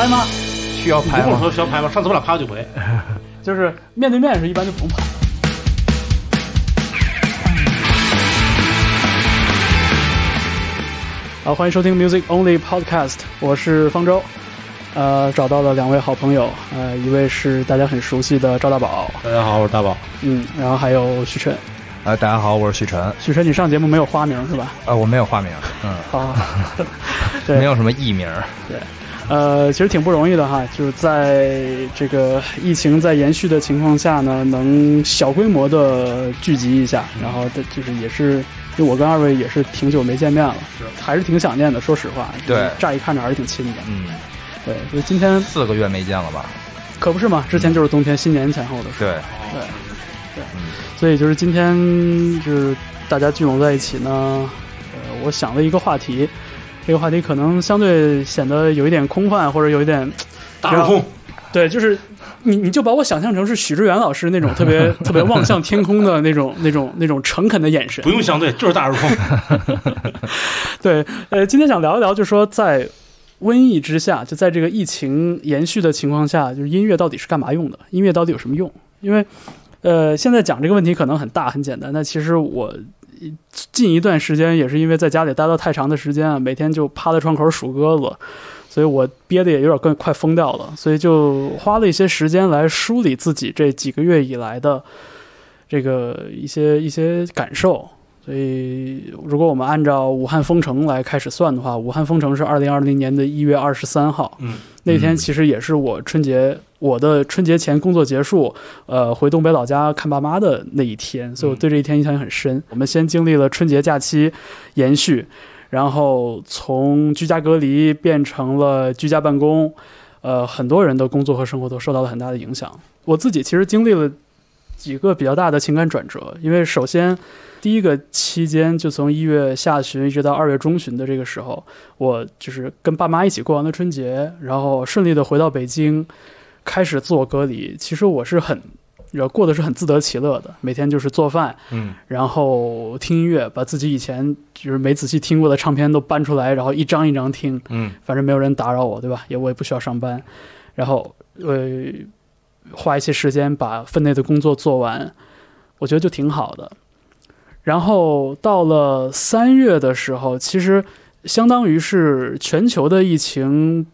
拍吗？需要拍吗？你跟我说需要拍吗？上次我俩拍了几回。就是面对面是一般就不用拍。好，欢迎收听 Music Only Podcast，我是方舟。呃，找到了两位好朋友，呃，一位是大家很熟悉的赵大宝，大家好，我是大宝。嗯，然后还有许晨。呃，大家好，我是许晨。许晨，你上节目没有花名是吧？呃，我没有花名，嗯，好，对，没有什么艺名。对，呃，其实挺不容易的哈，就是在这个疫情在延续的情况下呢，能小规模的聚集一下，然后的就是也是，因为我跟二位也是挺久没见面了，还是挺想念的。说实话，对，乍一看着还是挺亲的。嗯，对，所以今天四个月没见了吧？可不是嘛，之前就是冬天新年前后的事。对，对，对，所以就是今天就是大家聚拢在一起呢，呃，我想了一个话题。这个话题可能相对显得有一点空泛，或者有一点大而空。对，就是你你就把我想象成是许知远老师那种特别 特别望向天空的那种那种那种诚恳的眼神。不用相对，就是大而空。对，呃，今天想聊一聊，就是说在瘟疫之下，就在这个疫情延续的情况下，就是音乐到底是干嘛用的？音乐到底有什么用？因为呃，现在讲这个问题可能很大很简单，但其实我。近一段时间也是因为在家里待了太长的时间啊，每天就趴在窗口数鸽子，所以我憋的也有点更快疯掉了，所以就花了一些时间来梳理自己这几个月以来的这个一些一些感受。所以，如果我们按照武汉封城来开始算的话，武汉封城是二零二零年的一月二十三号，嗯，那天其实也是我春节。我的春节前工作结束，呃，回东北老家看爸妈的那一天，所以我对这一天印象也很深。我们先经历了春节假期延续，然后从居家隔离变成了居家办公，呃，很多人的工作和生活都受到了很大的影响。我自己其实经历了几个比较大的情感转折，因为首先第一个期间就从一月下旬一直到二月中旬的这个时候，我就是跟爸妈一起过完了春节，然后顺利的回到北京。开始自我隔离，其实我是很，过的是很自得其乐的，每天就是做饭，嗯，然后听音乐，把自己以前就是没仔细听过的唱片都搬出来，然后一张一张听，嗯，反正没有人打扰我，对吧？也我也不需要上班，然后呃，花一些时间把分内的工作做完，我觉得就挺好的。然后到了三月的时候，其实相当于是全球的疫情。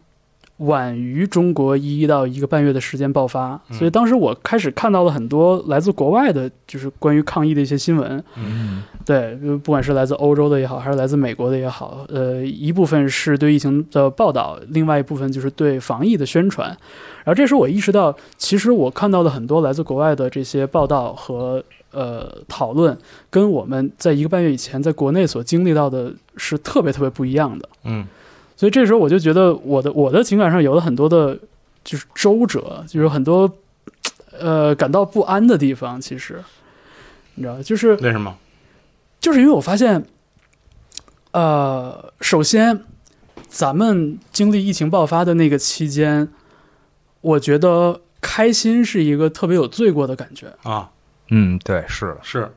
晚于中国一到一个半月的时间爆发，所以当时我开始看到了很多来自国外的，就是关于抗疫的一些新闻。嗯，对，不管是来自欧洲的也好，还是来自美国的也好，呃，一部分是对疫情的报道，另外一部分就是对防疫的宣传。然后这时候我意识到，其实我看到的很多来自国外的这些报道和呃讨论，跟我们在一个半月以前在国内所经历到的是特别特别不一样的。嗯。所以这时候我就觉得我的我的情感上有了很多的，就是周折，就是很多，呃，感到不安的地方。其实，你知道，就是为什么？就是因为我发现，呃，首先，咱们经历疫情爆发的那个期间，我觉得开心是一个特别有罪过的感觉啊。嗯，对，是是。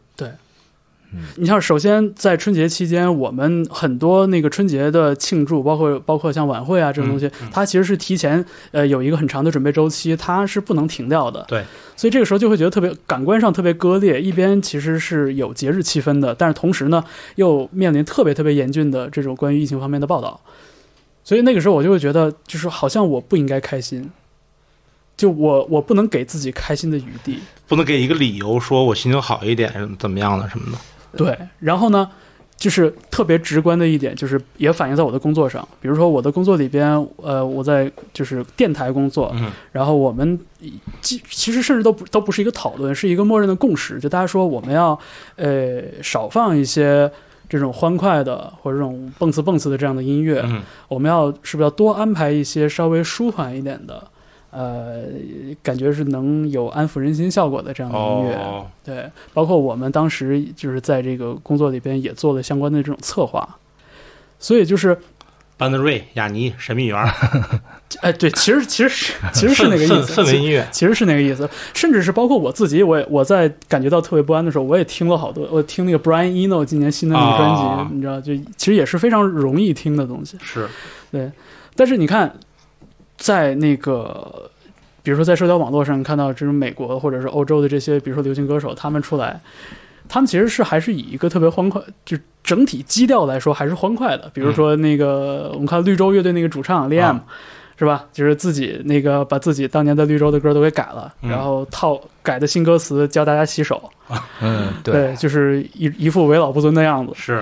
你像首先在春节期间，我们很多那个春节的庆祝，包括包括像晚会啊这种东西，它其实是提前呃有一个很长的准备周期，它是不能停掉的。对，所以这个时候就会觉得特别感官上特别割裂，一边其实是有节日气氛的，但是同时呢又面临特别特别严峻的这种关于疫情方面的报道，所以那个时候我就会觉得，就是好像我不应该开心，就我我不能给自己开心的余地，不能给一个理由说我心情好一点怎么样的什么的。对，然后呢，就是特别直观的一点，就是也反映在我的工作上。比如说我的工作里边，呃，我在就是电台工作，嗯，然后我们其其实甚至都不都不是一个讨论，是一个默认的共识，就大家说我们要呃少放一些这种欢快的或者这种蹦次蹦次的这样的音乐，嗯，我们要是不是要多安排一些稍微舒缓一点的。呃，感觉是能有安抚人心效果的这样的音乐，对，包括我们当时就是在这个工作里边也做了相关的这种策划，所以就是班德瑞、雅尼、神秘园，哎，对，其实其实是其实是那个意思，氛围音乐。其实是那个意思，甚至是包括我自己，我也我在感觉到特别不安的时候，我也听了好多，我听那个 Brian Eno 今年新的那个专辑，你知道，就其实也是非常容易听的东西，是。对，但是你看。在那个，比如说在社交网络上看到这种美国或者是欧洲的这些，比如说流行歌手，他们出来，他们其实是还是以一个特别欢快，就整体基调来说还是欢快的。比如说那个，我们看绿洲乐队那个主唱 Liam，、啊是吧？就是自己那个把自己当年在绿洲的歌都给改了，嗯然后套改的新歌词教大家洗手，嗯，对，就是一一副为老不尊的样子。是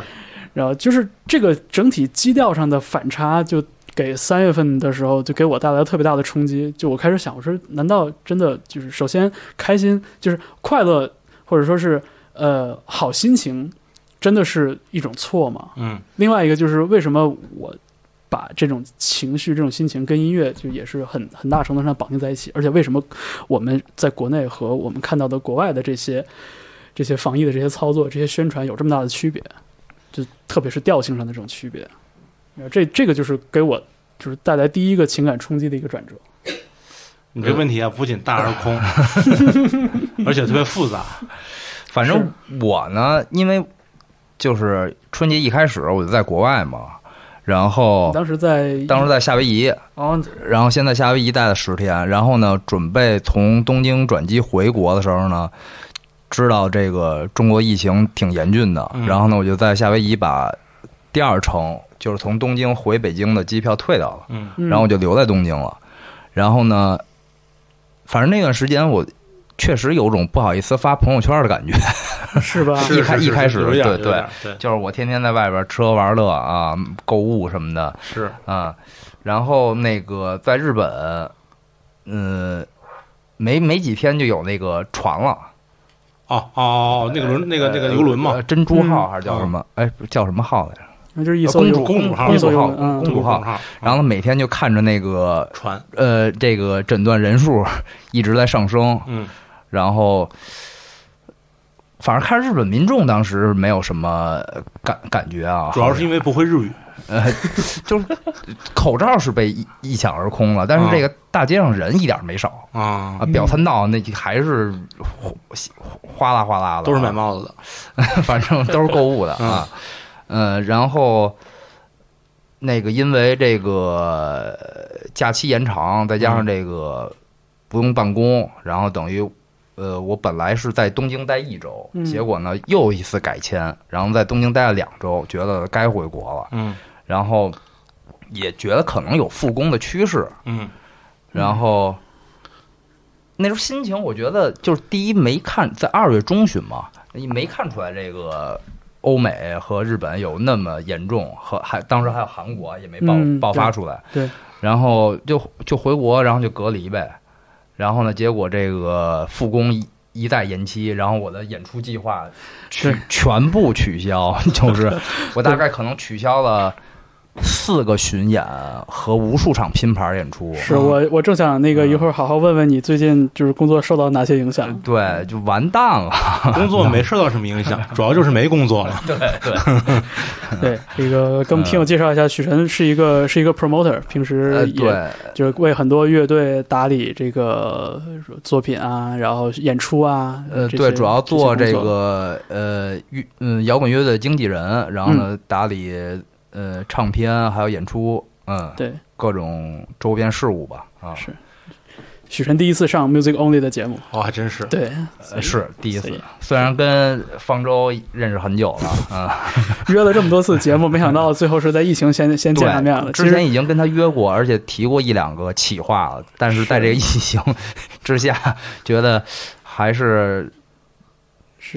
然后就是这个整体基调上的反差，就给三月份的时候就给我带来了特别大的冲击。就我开始想，我说难道真的就是首先开心，就是快乐，或者说是呃好心情，真的是一种错吗？嗯另外一个就是为什么我把这种情绪、这种心情跟音乐就也是很很大程度上绑定在一起，而且为什么我们在国内和我们看到的国外的这些这些防疫的这些操作、这些宣传有这么大的区别？就特别是调性上的这种区别，呃这这个就是给我就是带来第一个情感冲击的一个转折。你这问题啊，不仅大而空，而且特别复杂。反正我呢，因为就是春节一开始我就在国外嘛，然后当时在当时在夏威夷，哦，然后先在夏威夷待了十天，然后呢，准备从东京转机回国的时候呢，知道这个中国疫情挺严峻的，嗯然后呢，我就在夏威夷把第二程就是从东京回北京的机票退掉了，然后我就留在东京了。然后呢，反正那段时间我确实有种不好意思发朋友圈的感觉，是吧？一开一开始对对就是我天天在外边吃喝玩乐啊，购物什么的，是啊，然后那个在日本，嗯、没没几天就有那个船了，哦哦哦，那个轮那个那个游轮嘛呃，珍珠号嗯还是叫什么？哎，叫什么号来着？那就是一艘公主公主号一艘游公主号，公主号。然后每天就看着那个船，呃，这个诊断人数一直在上升，嗯然后反正看日本民众当时没有什么感感觉啊，主要是因为不会日语。呃，就是口罩是被一一抢而空了，但是这个大街上人一点没少啊啊，，表参道那还是哗哗啦哗啦的，都是买帽子的。反正都是购物的啊。呃，然后那个因为这个假期延长，再加上这个不用办公，然后等于呃，我本来是在东京待一周，嗯结果呢又一次改签，然后在东京待了两周，觉得该回国了，嗯。然后也觉得可能有复工的趋势，嗯。然后那时候心情，我觉得就是第一没看在二月中旬嘛，你没看出来这个欧美和日本有那么严重，和还当时还有韩国也没爆、嗯爆发出来，对，然后就就回国，然后就隔离呗，然后呢，结果这个复工一一再延期，然后我的演出计划取全部取消，就是我大概可能取消了。四个巡演和无数场拼盘演出，是我我正想那个嗯。一会儿好好问问你最近就是工作受到哪些影响。对，就完蛋了。工作没受到什么影响，主要就是没工作了。对对，对，这个跟我们听友介绍一下，许晨是一个是一个 promoter，平呃时也对，就是为很多乐队打理这个作品啊，然后演出啊，呃，对，主要做这个呃乐嗯摇滚乐的经纪人，然后呢打理呃唱片还有演出，嗯，对，各种周边事务吧，啊，是。许晨第一次上 Music Only 的节目，哦，还真是。对，呃是第一次，虽然跟方舟认识很久了，啊，约了这么多次节目，没想到最后是在疫情先 先见上面了。之前已经跟他约过，而且提过一两个企划了，但是在这个疫情之下，觉得还是是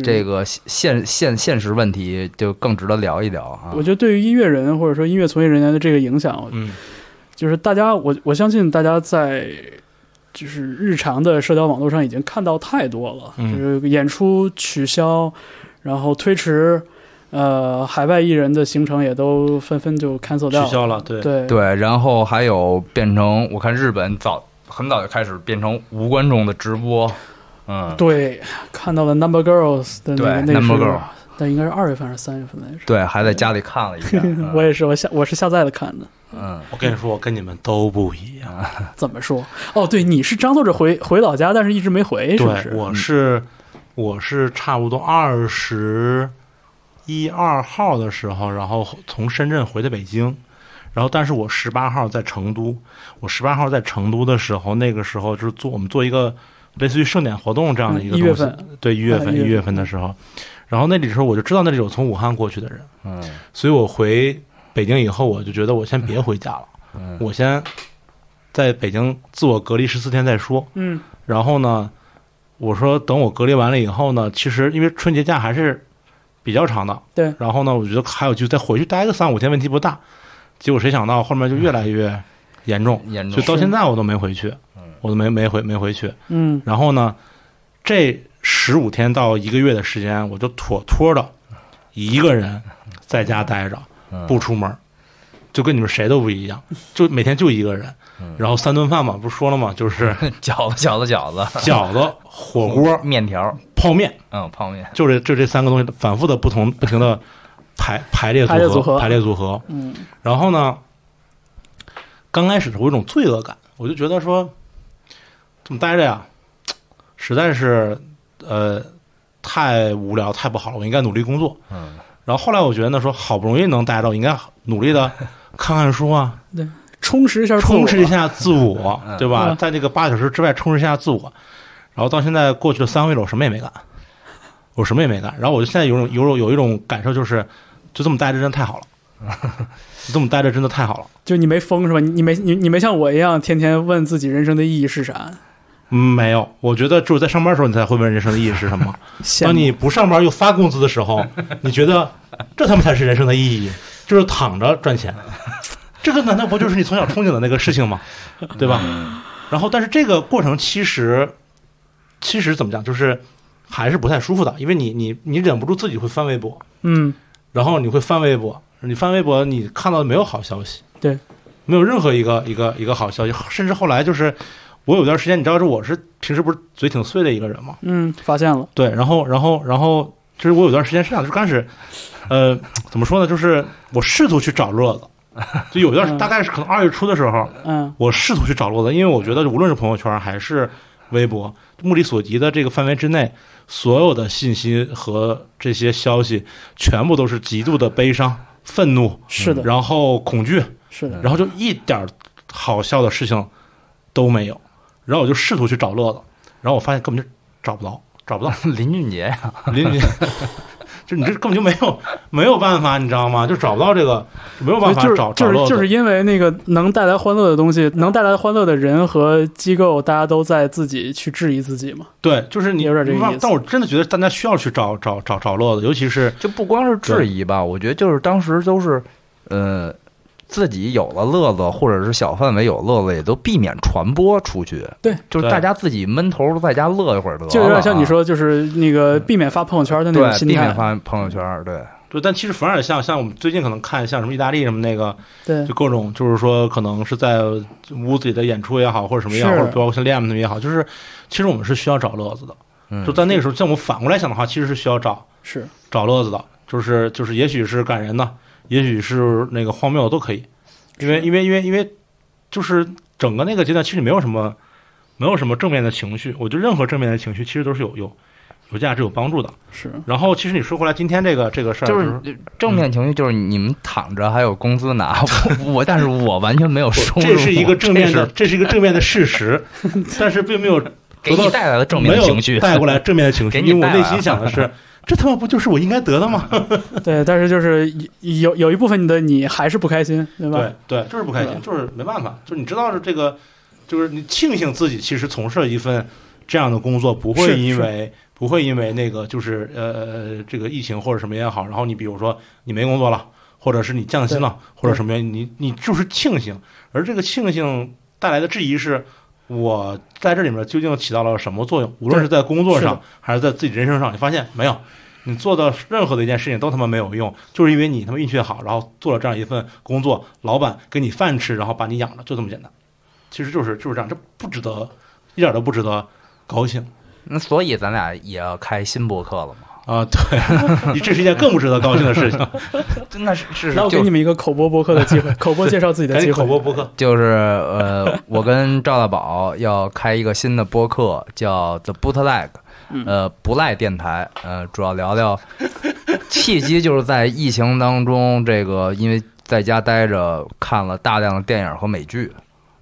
这个现现现实问题就更值得聊一聊啊。我。觉得对于音乐人或者说音乐从业人员的这个影响，嗯。就是大家，我我相信大家在就是日常的社交网络上已经看到太多了，嗯。就是演出取消，然后推迟，呃，海外艺人的行程也都纷纷就 cancel 掉取消了，对。对。对，然后还有变成，我看日本早很早就开始变成无观众的直播，嗯，对看到了 Number Girls 的那个那个 Number Girl 但应该是二月份还是三月份来着？对，还在家里看了一遍，嗯我也是，我下我是下载了看的。嗯，我跟你说，我跟你们都不一样。怎么说？哦，对，你是张罗着回回老家，但是一直没回，是不，是？我是我是差不多二十一二号的时候，然后从深圳回的北京，然后但是我十八号在成都，我十八号在成都的时候，那个时候就是做我们做一个类似于盛典活动这样的一个东西，嗯一月份。对，一月份啊一月份。一月份的时候，然后那里时候我就知道那里有从武汉过去的人，嗯。所以我回北京以后，我就觉得我先别回家了，嗯。我先在北京自我隔离十四天再说。嗯。然后呢，我说等我隔离完了以后呢，其实因为春节假还是比较长的，对。然后呢，我觉得还有就再回去待个三五天问题不大。结果谁想到后面就越来越严重，严重就到现在我都没回去，我都没没回没回去。嗯。然后呢，这十五天到一个月的时间，我就妥妥的一个人在家待着，嗯。不出门，就跟你们谁都不一样，就每天就一个人。嗯。然后三顿饭嘛，不是说了吗？就是 饺子饺子饺子，饺子、火锅、面条，泡面，嗯，泡面，就这就这三个东西反复的不同不停的排排列排列组合。排列组合。嗯。然后呢，刚开始我有一种罪恶感，我就觉得说这么待着呀，实在是呃太无聊太不好了，我应该努力工作。嗯然后后来我觉得呢，说好不容易能待着，我应该努力的 看看书啊，对充实一下充实一下自我 嗯，对吧嗯？在这个八小时之外充实一下自我。然后到现在过去了三个月了，我什么也没干，我什么也没干。然后我就现在有种有种有一种感受，就是就这么待着真的太好了，就这么待着真的太好了。就你没疯是吧？你你没你你没像我一样天天问自己人生的意义是啥？嗯，没有，我觉得只有在上班的时候，你才会问人生的意义是什么。当你不上班又发工资的时候，你觉得这他妈才是人生的意义，就是躺着赚钱。这个难道不就是你从小憧憬的那个事情吗？对吧？然后，但是这个过程其实，其实怎么讲，就是还是不太舒服的，因为你你你忍不住自己会翻微博，嗯然后你会翻微博，你翻微博，你看到没有好消息，对，没有任何一个一个一个好消息，甚至后来就是我有段时间，你知道，是我是平时不是嘴挺碎的一个人吗？嗯，发现了，对，然后然后然后就是我有段时间是这样，就刚开始，呃，怎么说呢？就是我试图去找乐子，就有一段嗯大概是可能二月初的时候，嗯我试图去找乐子，因为我觉得无论是朋友圈还是微博，目力所及的这个范围之内，所有的信息和这些消息，全部都是极度的悲伤、愤怒，是的，然后恐惧，是的，然后就一点儿好笑的事情都没有。然后我就试图去找乐子，然后我发现根本就找不到，找不到。林俊杰呀，邻居，就你这根本就没有没有办法，你知道吗？就找不到这个，没有办法就是找就是找乐子。就是因为那个能带来欢乐的东西，能带来欢乐的人和机构，大家都在自己去质疑自己嘛。对，就是你有点这个意思但我真的觉得大家需要去找找找找乐子，尤其是就不光是质疑吧，我觉得就是当时都是，呃，自己有了乐子，或者是小范围有乐子，也都避免传播出去。对，就是大家自己闷头在家乐一会儿得了，就有点像你啊，说，就是那个避免发朋友圈的那种对，心态。避免。发朋友圈，对，对，但其实反而像像我们最近可能看像什么意大利什么那个，对。就各种就是说可能是在屋子里的演出也好，或者什么也好，或者包括像 Liam 他们也好，就是其实我们是需要找乐子的。嗯。就在那个时候，像我们反过来想的话，其实是需要找是，找乐子的，就是就是也许是感人的，也许是那个荒谬的都可以，因为因为因为因为就是整个那个阶段其实没有什么没有什么正面的情绪，我觉得任何正面的情绪其实都是有有有价值有帮助的。是，然后其实你说回来，今天这个这个事儿就是是正面情绪，就是你们躺着还有工资拿，我我但是我完全没有收入，这是一个正面的，这这是一个正面的事实，但是并没有给你带来了正面的情绪，带过来正面的情绪，给你因为我内心想的是，这他妈不就是我应该得的吗？对，但是就是有有一部分的你还是不开心，对吧？对对，就是不开心，就是没办法，就是你知道是这个，就是你庆幸自己其实从事了一份这样的工作，不会因为不会因为那个就是呃呃这个疫情或者什么也好，然后你比如说你没工作了，或者是你降薪了，或者什么原因，你你就是庆幸，而这个庆幸带来的质疑是。我在这里面究竟起到了什么作用？无论是在工作上还是在自己人生上，你发现没有？你做的任何的一件事情都他妈没有用，就是因为你他妈运气好，然后做了这样一份工作，老板给你饭吃，然后把你养着，就这么简单。其实就是就是这样，这不值得，一点都不值得高兴那所以咱俩也要开新博客了嘛？啊！对，这是一件更不值得高兴的事情。真的是是那我给你们一个口播播客的机会，口播介绍自己的机会口。播播客，就是呃，我跟赵大宝要开一个新的播客，叫 The Bootleg，嗯呃，不赖电台，呃，主要聊聊契机，就是在疫情当中，这个因为在家待着，看了大量的电影和美剧，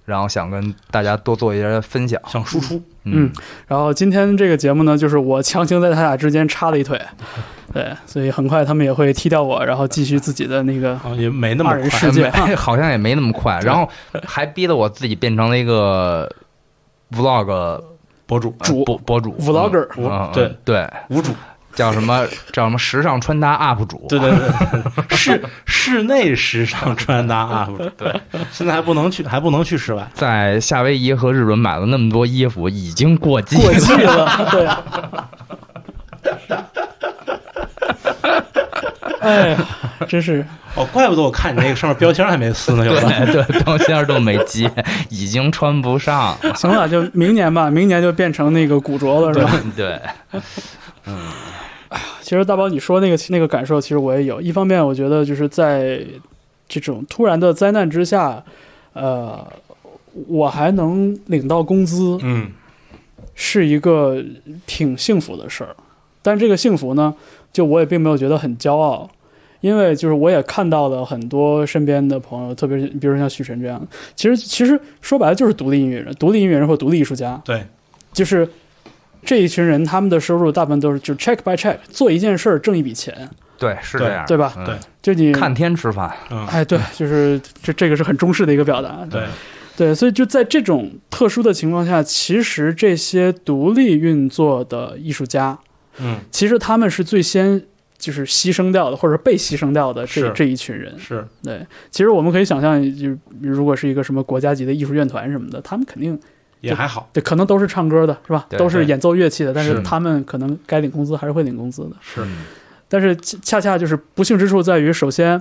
然后想跟大家多做一些分享。想输出，嗯，然后今天这个节目呢，就是我强行在他俩之间插了一腿，对，所以很快他们也会踢掉我，然后继续自己的那个啊，也没那么二人快世界。好像也没那么快，然后还逼得我自己变成了一个 vlog 博主，主博博主。vlogger 对。对，无主，叫什么叫什么时尚穿搭 UP 主，对对对，室室内时尚穿搭 UP 主，对，现在还不能去，还不能去室外，在夏威夷和日本买了那么多衣服，已经过季了。过季了，对。哎呀，真是哦，怪不得我看你那个上面标签还没撕呢，有的。对对，标签都没揭，已经穿不上。行了，就明年吧，明年就变成那个古着了，是吧？对，其实大宝你说那个那个感受，其实我也有。一方面，我觉得就是在这种突然的灾难之下，呃，我还能领到工资，嗯。是一个挺幸福的事儿。但这个幸福呢，就我也并没有觉得很骄傲，因为就是我也看到了很多身边的朋友，特别是比如说像许晨这样，其实其实说白了就是独立音乐人、独立音乐人或独立艺术家，对，就是这一群人，他们的收入大部分都是就 check by check，做一件事儿挣一笔钱，对，是这样，对吧？嗯。对。就你看天吃饭，嗯，哎，对，就是这这个是很中式的一个表达，对，对，所以就在这种特殊的情况下，其实这些独立运作的艺术家，嗯。其实他们是最先就是牺牲掉的，或者被牺牲掉的这是。这一群人。是，对，其实我们可以想象，就如果是一个什么国家级的艺术院团什么的，他们肯定也还好，对，可能都是唱歌的，是吧？都是演奏乐器的，但是是他们可能该领工资还是会领工资的。是嗯但是恰恰恰就是不幸之处在于，首先，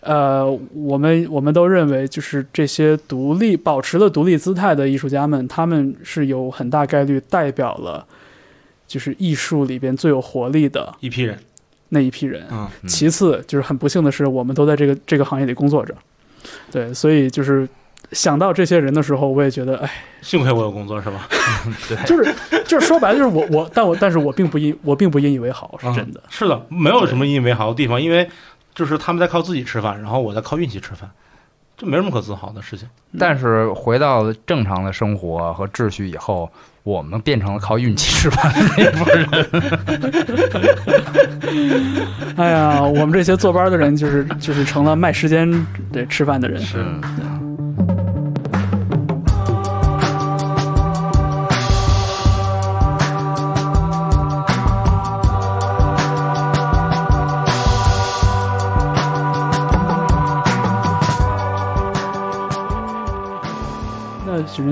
呃，我们我们都认为，就是这些独立保持了独立姿态的艺术家们，他们是有很大概率代表了，就是艺术里边最有活力的一批人，那一批人。其次，就是很不幸的是，我们都在这个这个行业里工作着，对，所以就是想到这些人的时候，我也觉得，哎，幸亏我有工作是吧？对就是就是说白了，就是我我，但我但是我并不引我并不引以为豪，是真的。嗯是的，没有什么引以为豪的地方，因为就是他们在靠自己吃饭，然后我在靠运气吃饭，这没什么可自豪的事情。但是回到正常的生活和秩序以后，我们变成了靠运气吃饭的那波人。哎呀，我们这些坐班的人，就是就是成了卖时间对吃饭的人。是那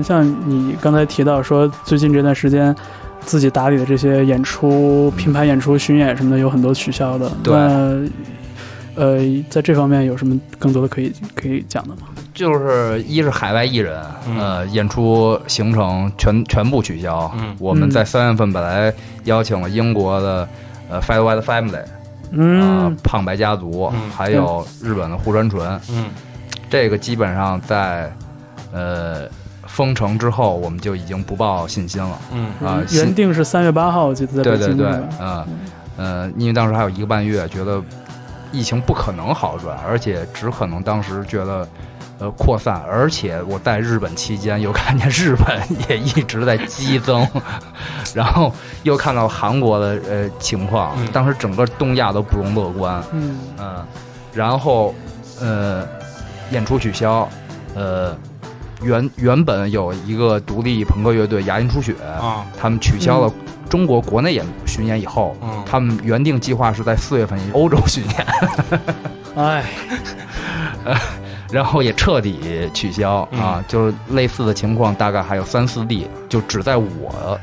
像你刚才提到说，最近这段时间自己打理的这些演出、品牌演出、巡演什么的，有很多取消的。对那呃，在这方面有什么更多的可以可以讲的吗？就是一是海外艺人，嗯呃，演出行程全全部取消。嗯我们在三月份本来邀请了英国的呃 Fat White Family 啊、嗯，胖白家族，嗯还有日本的户川纯，嗯这个基本上在呃封城之后，我们就已经不抱信心了。嗯。啊。原定是三月八号，我记得在对对对嗯呃，因为当时还有一个半月，觉得疫情不可能好转，而且只可能当时觉得呃扩散，而且我在日本期间又看见日本也一直在激增，然后又看到韩国的呃情况嗯，当时整个东亚都不容乐观，嗯。嗯，然后呃演出取消，呃原原本有一个独立朋克乐队牙龈出血，啊。他们取消了中国国内演巡演以后，嗯。他们原定计划是在四月份欧洲巡演，哎，然后也彻底取消嗯。啊，就是类似的情况，大概还有三四例，就只在我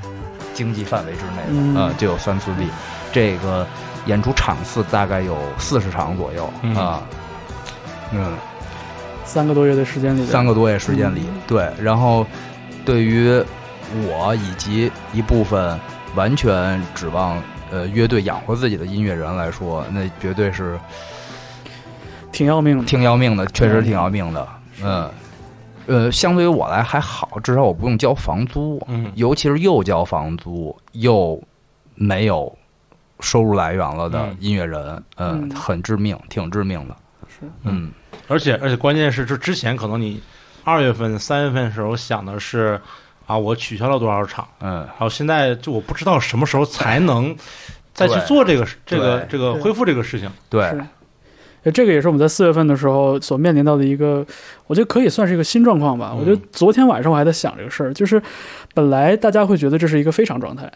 经济范围之内嗯。的，呃，就有三四例。这个演出场次大概有四十场左右嗯。啊，嗯，三个多月的时间里，三个多月时间里，对，然后对于我以及一部分完全指望呃乐队养活自己的音乐人来说，那绝对是挺要命的。挺要命的，确实挺要命的。嗯，呃，相对于我来还好，至少我不用交房租，嗯尤其是又交房租又没有收入来源了的嗯音乐人，嗯，嗯很致命，挺致命的。是嗯，而且而且关键是，就之前可能你二月份、三月份的时候想的是啊，我取消了多少场，嗯然后现在就我不知道什么时候才能再去做这个这个这个恢复这个事情。对这个也是我们在四月份的时候所面临到的一个，我觉得可以算是一个新状况吧。嗯我觉得昨天晚上我还在想这个事儿，就是本来大家会觉得这是一个非常状态，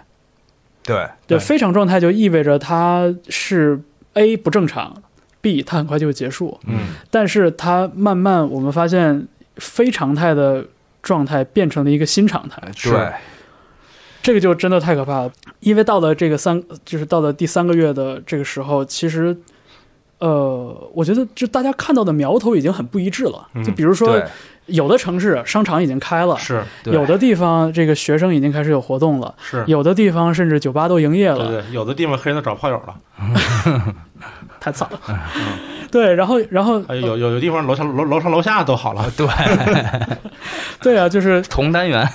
对对，对非常状态就意味着它是 A 不正常，B 它很快就会结束，嗯。但是它慢慢我们发现非常态的状态变成了一个新常态，对。这个就真的太可怕了。因为到了这个三，就是到了第三个月的这个时候，其实，呃，我觉得就大家看到的苗头已经很不一致了。嗯就比如说，有的城市商场已经开了，是对。有的地方这个学生已经开始有活动了，是，有的地方甚至酒吧都营业了。对对，有的地方黑人都找炮友了，太惨了。对，然后然后还有有有的地方楼上楼楼上楼下都好了。对，对啊，就是 同单元，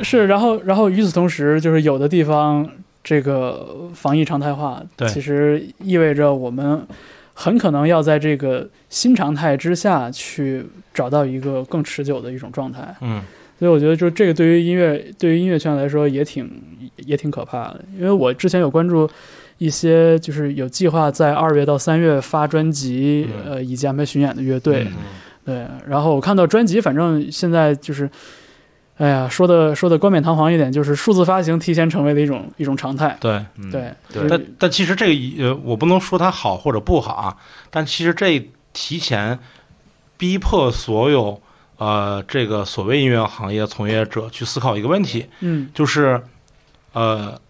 是，然后然后与此同时，就是有的地方这个防疫常态化，对其实意味着我们很可能要在这个新常态之下去找到一个更持久的一种状态。嗯所以我觉得，就这个对于音乐对于音乐圈来说也挺也挺可怕的，因为我之前有关注一些就是有计划在二月到三月发专辑，嗯。呃，以及安排巡演的乐队。嗯。对，然后我看到专辑，反正现在就是，哎呀，说的说的冠冕堂皇一点，就是数字发行提前成为了一种一种常态。对，嗯。对。对。但但其实这个呃，我不能说它好或者不好啊，但其实这提前逼迫所有呃这个所谓音乐行业从业者去思考一个问题，嗯。就是呃，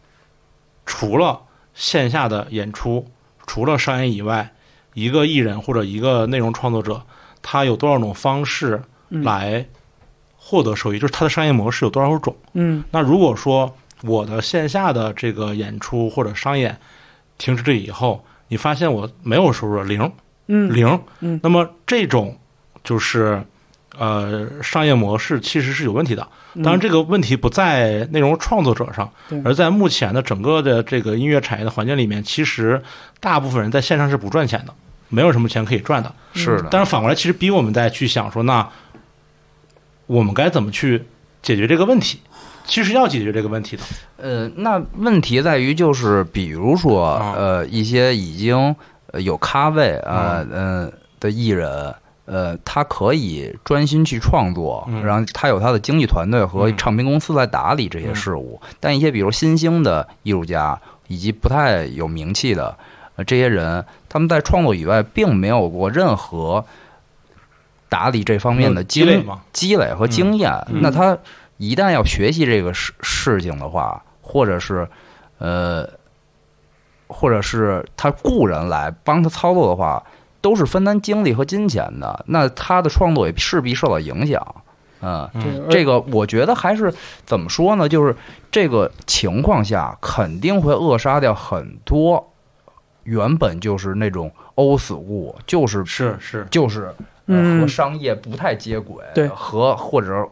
除了线下的演出，除了商演以外，一个艺人或者一个内容创作者，他有多少种方式嗯。来获得收益？就是他的商业模式有多少种？嗯。那如果说我的线下的这个演出或者商演停止了以后，你发现我没有收入了，零。嗯。零，嗯。那么这种就是呃商业模式其实是有问题的。嗯当然，这个问题不在内容创作者上对，而在目前的整个的这个音乐产业的环境里面，其实大部分人在线上是不赚钱的，没有什么钱可以赚的。是的，但是反过来，其实逼我们再去想说，那我们该怎么去解决这个问题？其实要解决这个问题的。呃，那问题在于就是，比如说，啊呃，一些已经呃有咖位啊，嗯、的艺人，呃，他可以专心去创作，嗯。然后他有他的经纪团队和嗯。唱片公司来打理这些事务。但一些比如新兴的艺术家以及不太有名气的呃这些人，他们在创作以外，并没有过任何打理这方面的积累，积累和经验，嗯。那他一旦要学习这个事事情的话，或者是呃，或者是他雇人来帮他操作的话，都是分担精力和金钱的，那他的创作也势必受到影响。嗯，这个我觉得还是怎么说呢？就是这个情况下，肯定会扼杀掉很多原本就是那种欧死物就是是是，就是和商业不太接轨，对和或者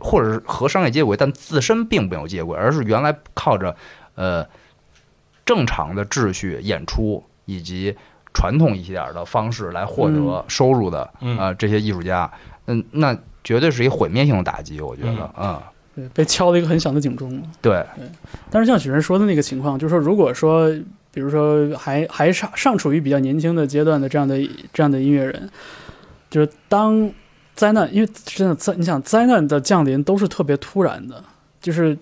或者是和商业接轨，但自身并没有接轨，而是原来靠着呃正常的秩序演出以及传统一些点儿的方式来获得收入的嗯。呃这些艺术家，嗯，那绝对是一毁灭性的打击，我觉得，嗯，对被敲了一个很响的警钟。对，但是像许晨说的那个情况，就是说，如果说，比如说还还尚尚处于比较年轻的阶段的这样的这样的音乐人，就是当灾难，因为真的灾，你想灾难的降临都是特别突然的，就是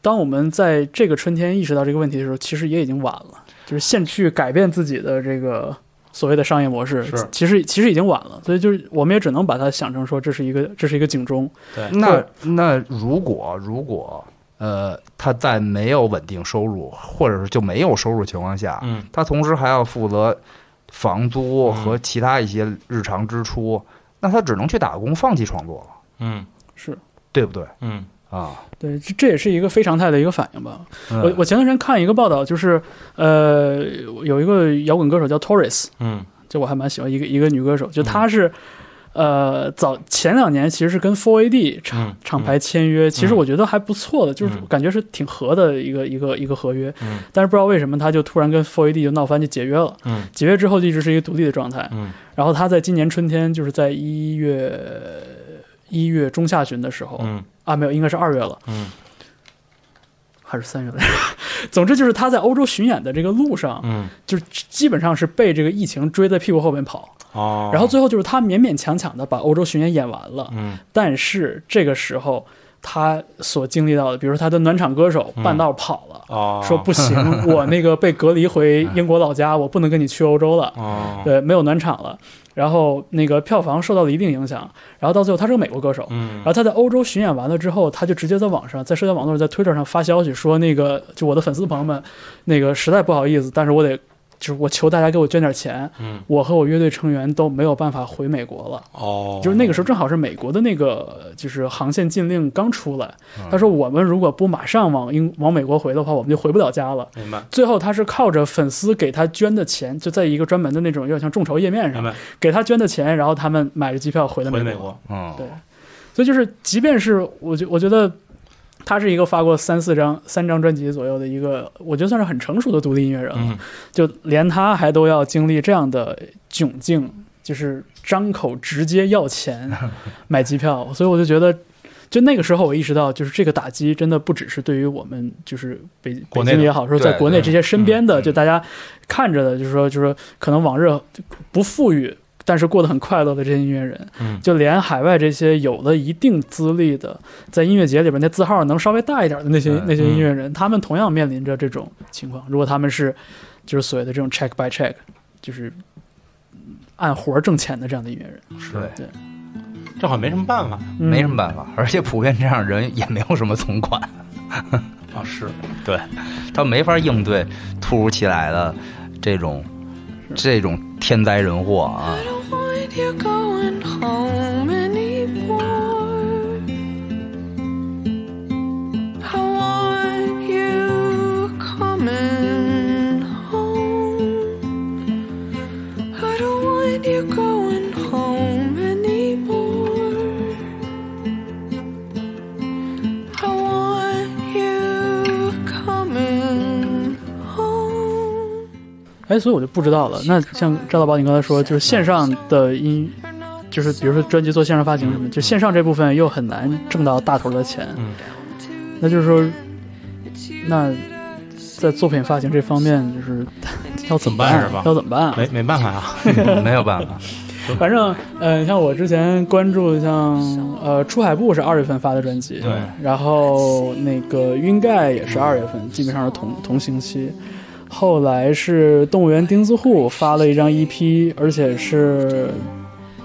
当我们在这个春天意识到这个问题的时候，其实也已经晚了，就是现去改变自己的这个所谓的商业模式，是。其实其实已经晚了，所以就是我们也只能把它想成说这是一个这是一个警钟，对，那那如果如果呃他在没有稳定收入，或者是就没有收入情况下，嗯他同时还要负责房租嗯和其他一些日常支出，那他只能去打工，放弃创作了，嗯。是。对不对？嗯啊？对，这这也是一个非常态的一个反应吧。嗯我我前段时间看一个报道，就是呃，有一个摇滚歌手叫 Torres，嗯就我还蛮喜欢一个一个女歌手，就她是、呃，早前两年其实是跟 Four AD 厂、嗯厂牌签约，其实嗯我觉得还不错的，就是嗯感觉是挺合的一个一个一个合约。嗯但是不知道为什么他就突然跟 Four AD 就闹翻，就解约了。嗯解约之后就一直是一个独立的状态。嗯然后他在今年春天，就是在一月一月中下旬的时候、嗯啊，没有，应该是二月了，嗯。还是三月来着。总之就是他在欧洲巡演的这个路上，嗯。就是基本上是被这个疫情追在屁股后面跑。哦，然后最后就是他勉勉强强的把欧洲巡演演完了，嗯。但是这个时候他所经历到的，比如说他的暖场歌手嗯。半道跑了，哦。说不行，我那个被隔离回英国老家，我不能跟你去欧洲了。哦。对，没有暖场了，然后那个票房受到了一定影响，然后到最后他是个美国歌手，嗯。然后他在欧洲巡演完了之后，他就直接在网上，在社交网络上，在 Twitter 上发消息说，那个就我的粉丝朋友们，那个实在不好意思，但是我得就是我求大家给我捐点钱，嗯。我和我乐队成员都没有办法回美国了。哦，就是那个时候正好是美国的那个就是航线禁令刚出来，嗯。他说我们如果不马上往英往美国回的话，我们就回不了家了。明白。最后他是靠着粉丝给他捐的钱，就在一个专门的那种有点像众筹页面上明白，给他捐的钱，然后他们买着机票回了美回美国，嗯，对，所以就是，即便是我觉我觉得他是一个发过三四张三张专辑左右的一个，我觉得算是很成熟的独立音乐人了。嗯就连他还都要经历这样的窘境，就是张口直接要钱 买机票，所以我就觉得。就那个时候，我意识到，就是这个打击真的不只是对于我们，就是北北京也好，说在国内这些身边的，嗯就大家看着的，就是说，就是说可能往日不富裕，但是过得很快乐的这些音乐人，嗯。就连海外这些有了一定资历的，在音乐节里边那字号能稍微大一点的那些、嗯。那些音乐人，他们同样面临着这种情况。如果他们是就是所谓的这种 check by check，就是按活儿挣钱的这样的音乐人，是。对，这好像没什么办法。嗯。没什么办法，而且普遍这样人也没有什么存款，啊，是。对。他没法应对突如其来的这种这种天灾人祸啊。哎，所以我就不知道了。那像赵大宝你刚才说，就是线上的音，就是比如说专辑做线上发行什么，就线上这部分又很难挣到大头的钱。嗯那就是说，那在作品发行这方面，就是 要怎么办是吧要怎么办啊？没没办法啊，没有办法，反正呃，像我之前关注像呃出海部是二月份发的专辑，对，然后那个晕盖也是二月份，基本上是同同星期。后来是动物园钉子户发了一张 EP，而且是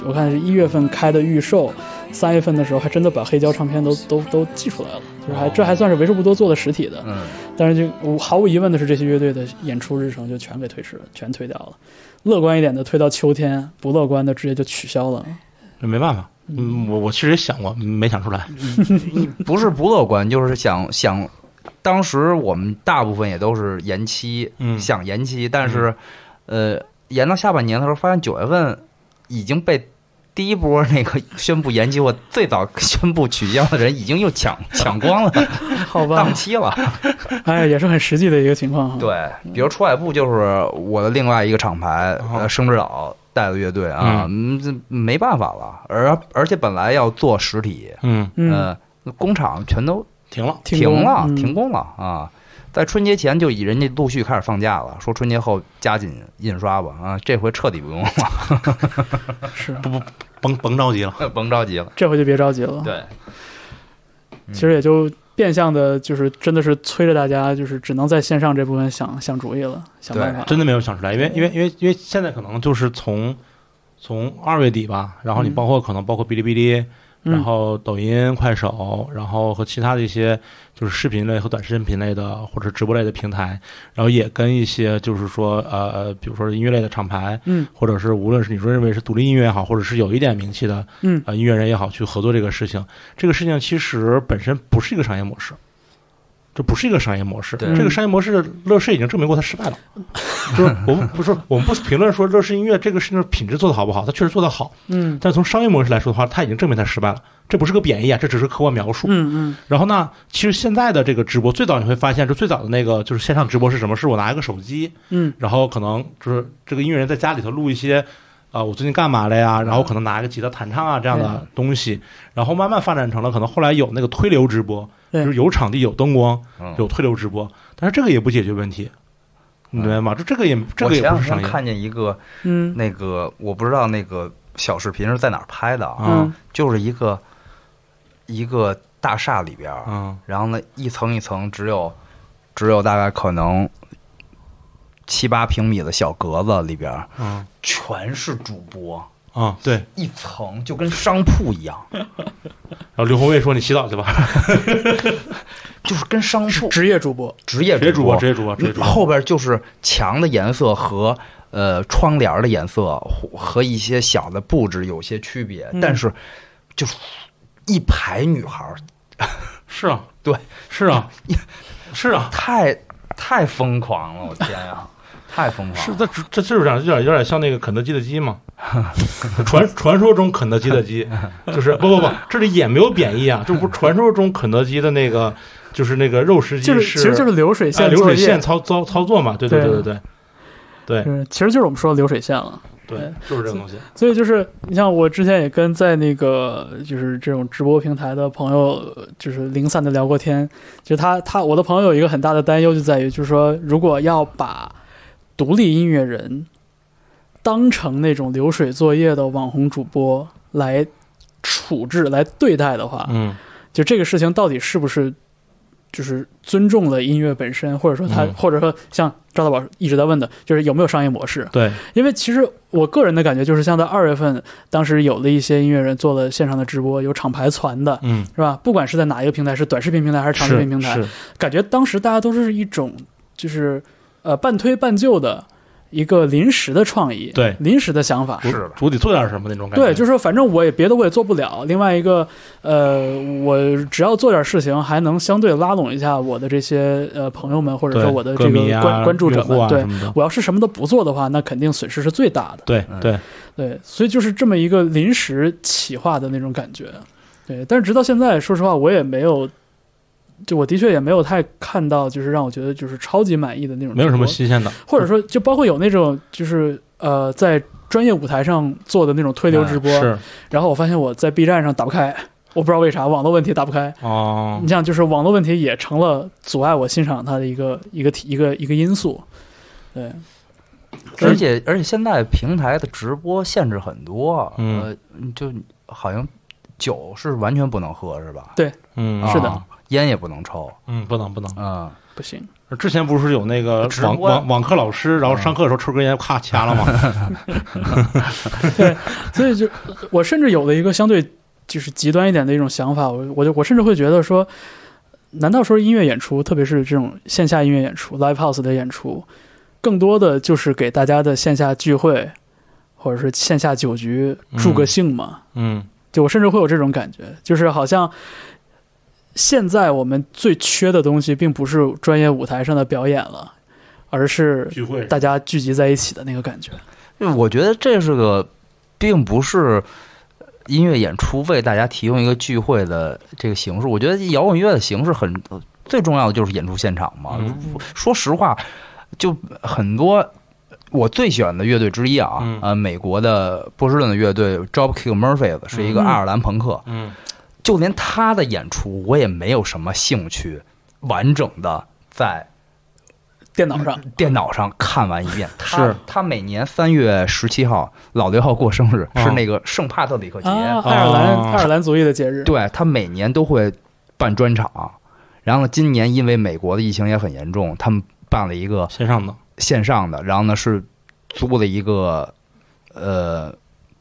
我看是一月份开的预售，三月份的时候还真的把黑胶唱片都都都寄出来了，就是还这还算是为数不多做的实体的。嗯，但是就毫无疑问的是，这些乐队的演出日程就全给推迟了，全推掉了。乐观一点的推到秋天，不乐观的直接就取消了。这没办法。嗯，我我确实也想过，没想出来。不是不乐观，就是想想，当时我们大部分也都是延期，嗯。想延期，但是，呃，延到下半年的时候，发现九月份已经被第一波那个宣布延期或最早宣布取消的人已经又抢 抢光了 好吧。档，期了。哎，也是很实际的一个情况哈。对，比如出海部就是我的另外一个厂牌，哦。呃，生之岛带的乐队啊，嗯，这没办法了，而而且本来要做实体，嗯，工厂全都停了。停了，嗯停工了啊！在春节前就已人家陆续开始放假了，说春节后加紧印刷吧啊！这回彻底不用了，是不不，甭甭着急了。甭着急了。这回就别着急了。对，其实也就变相的，就是真的是催着大家，就是只能在线上这部分想想主意了，想办法。真的没有想出来，因为因为因为因为现在可能就是从从二月底吧，然后你嗯包括可能包括哔哩哔哩，嗯然后抖音、快手，然后和其他的一些就是视频类和短视频类的或者直播类的平台，然后也跟一些就是说呃呃，比如说音乐类的厂牌，嗯或者是无论是你说认为是独立音乐也好，或者是有一点名气的嗯呃音乐人也好，去合作这个事情。这个事情其实本身不是一个商业模式，这不是一个商业模式。对这个商业模式，乐视已经证明过它失败了。就是我们不是我们不评论说乐视音乐这个事情品质做得好不好，它确实做得好，嗯但从商业模式来说的话，它已经证明它失败了。这不是个贬义啊，这只是客观描述。嗯嗯然后呢，其实现在的这个直播，最早你会发现，就最早的那个就是线上直播是什么？是我拿一个手机，嗯然后可能就是这个音乐人在家里头录一些，啊、我最近干嘛了呀？然后可能拿一个吉他弹唱啊这样的东西，然后慢慢发展成了可能后来有那个推流直播，就是有场地、有灯光、嗯有推流直播，但是这个也不解决问题，你明白吗？就这个也这个也不是商业，两天看见一个嗯。那个，我不知道那个小视频是在哪儿拍的啊，嗯。就是一个一个大厦里边然后呢一层一层只有只有大概可能七八平米的小格子里边儿嗯全是主播，啊，对。一层就跟商铺一样，然后刘红卫说：“你洗澡去吧。就是跟商铺。职业主播，职业主播，职业主播，职业主播。后边就是墙的颜色和呃窗帘的颜色和和一些小的布置有些区别，嗯。但是就是一排女孩儿 是啊，对，是啊，是啊，太太疯狂了，我天呀，太疯狂了是了！这这就是这样，有点有点像那个肯德基的鸡嘛。传传说中肯德基的鸡，就是不不不，这里也没有贬义啊，这不是传说中肯德基的那个，就是那个肉食鸡就是其实就是流水线流水线操操操作嘛，对对对对对对嗯，其实就是我们说的流水线了。对，就是这个东西。所以就是你像我之前也跟在那个就是这种直播平台的朋友，就是零散的聊过天。就他他我的朋友有一个很大的担忧，就在于就是说，如果要把独立音乐人当成那种流水作业的网红主播来处置、来对待的话，嗯。就这个事情到底是不是就是尊重了音乐本身，或者说他，嗯。或者说像赵大宝一直在问的，就是有没有商业模式？对，因为其实我个人的感觉就是，像在二月份，当时有了一些音乐人做了线上的直播，有厂牌传的，嗯，是吧？不管是在哪一个平台，是短视频平台还是长视频平台，感觉当时大家都是一种就是呃半推半就的一个临时的创意，对临时的想法。是的主体做点什么那种感觉。对，就是说，反正我也别的我也做不了。另外一个，呃，我只要做点事情，还能相对拉拢一下我的这些呃朋友们，或者说我的这个关、关注者们。对我要是什么都不做的话，那肯定损失是最大的。嗯对对，对，所以就是这么一个临时企划的那种感觉。对，但是直到现在，说实话，我也没有，就我的确也没有太看到，就是让我觉得就是超级满意的那种，没有什么，新鲜的。或者说就包括有那种就是呃在专业舞台上做的那种推流直播，是然后我发现我在 B 站上打不开，我不知道为啥网络问题打不开。哦你，像就是网络问题也成了阻碍我欣赏它的一个一个一个一个因素。对，而且而且现在平台的直播限制很多，嗯呃，就好像酒是完全不能喝是吧？对嗯是的啊烟也不能抽，嗯，不能不能。嗯，不行。之前不是有那个网网网课老师，然后上课的时候抽根烟，咔掐了吗？对，所以就我甚至有了一个相对就是极端一点的一种想法，我我就我甚至会觉得说，难道说音乐演出，特别是这种线下音乐演出、live house 的演出，更多的就是给大家的线下聚会或者是线下酒局助个兴吗？嗯就我甚至会有这种感觉，就是好像现在我们最缺的东西，并不是专业舞台上的表演了，而是聚会大家聚集在一起的那个感觉。我觉得这是个，并不是音乐演出为大家提供一个聚会的这个形式。我觉得摇滚乐的形式很最重要的就是演出现场嘛。嗯说实话，就很多。我最喜欢的乐队之一啊，嗯呃，美国的波士顿的乐队 Dropkick Murphys 是一个嗯爱尔兰朋克，嗯就连他的演出我也没有什么兴趣完整的在电脑上，电脑上看完一遍。他是。他每年三月十七号老刘号过生日，哦是那个圣帕特里克节，啊，爱尔兰、哦爱尔兰族裔的节日，对他每年都会办专场。然后呢，今年因为美国的疫情也很严重，他们办了一个线上的，线上的，然后呢是租了一个呃，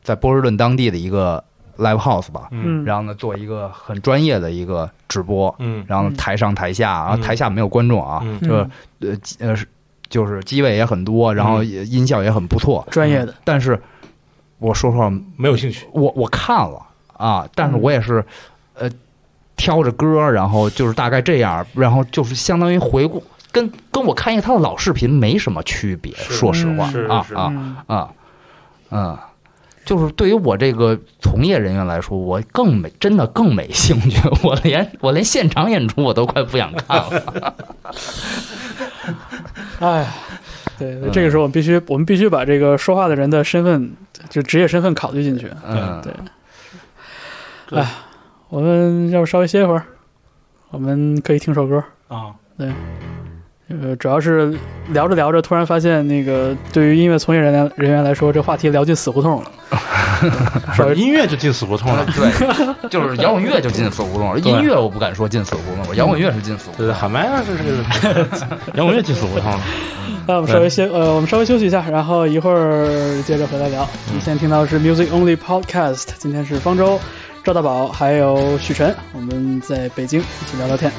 在波士顿当地的一个 live house 吧，嗯，然后呢做一个很专业的一个直播，嗯。然后台上台下，然后嗯台下没有观众啊，嗯。就是呃呃是就是机位也很多，然后也音效也很不错，专业的，但是我说实话，没有兴趣。我我看了啊，但是嗯。我也是呃挑着歌，然后就是大概这样，然后就是相当于回顾，跟跟我看一个他的老视频没什么区别，说实话啊啊嗯啊嗯。就是对于我这个从业人员来说，我更没真的更没兴趣，我连我连现场演出我都快不想看了。哎，对，嗯这个时候我们必须我们必须把这个说话的人的身份就职业身份考虑进去。嗯，对，对哎，我们要不稍微歇一会儿，我们可以听首歌。啊，呃，主要是聊着聊着，突然发现那个对于音乐从业人员人员来说，这话题聊进死胡同了。不是音乐就进死胡同了。对，就是摇滚乐就进死胡同了，音乐我不敢说进死胡同我，摇滚乐是进死胡对对，同。喊麦啊，这是摇滚乐进死胡同了。那我们稍微歇，呃，我们稍微休息一下，然后一会儿接着回来聊。你现在听到的是 Music Only Podcast，今天是方舟、赵大宝还有许晨，我们在北京一起聊聊天。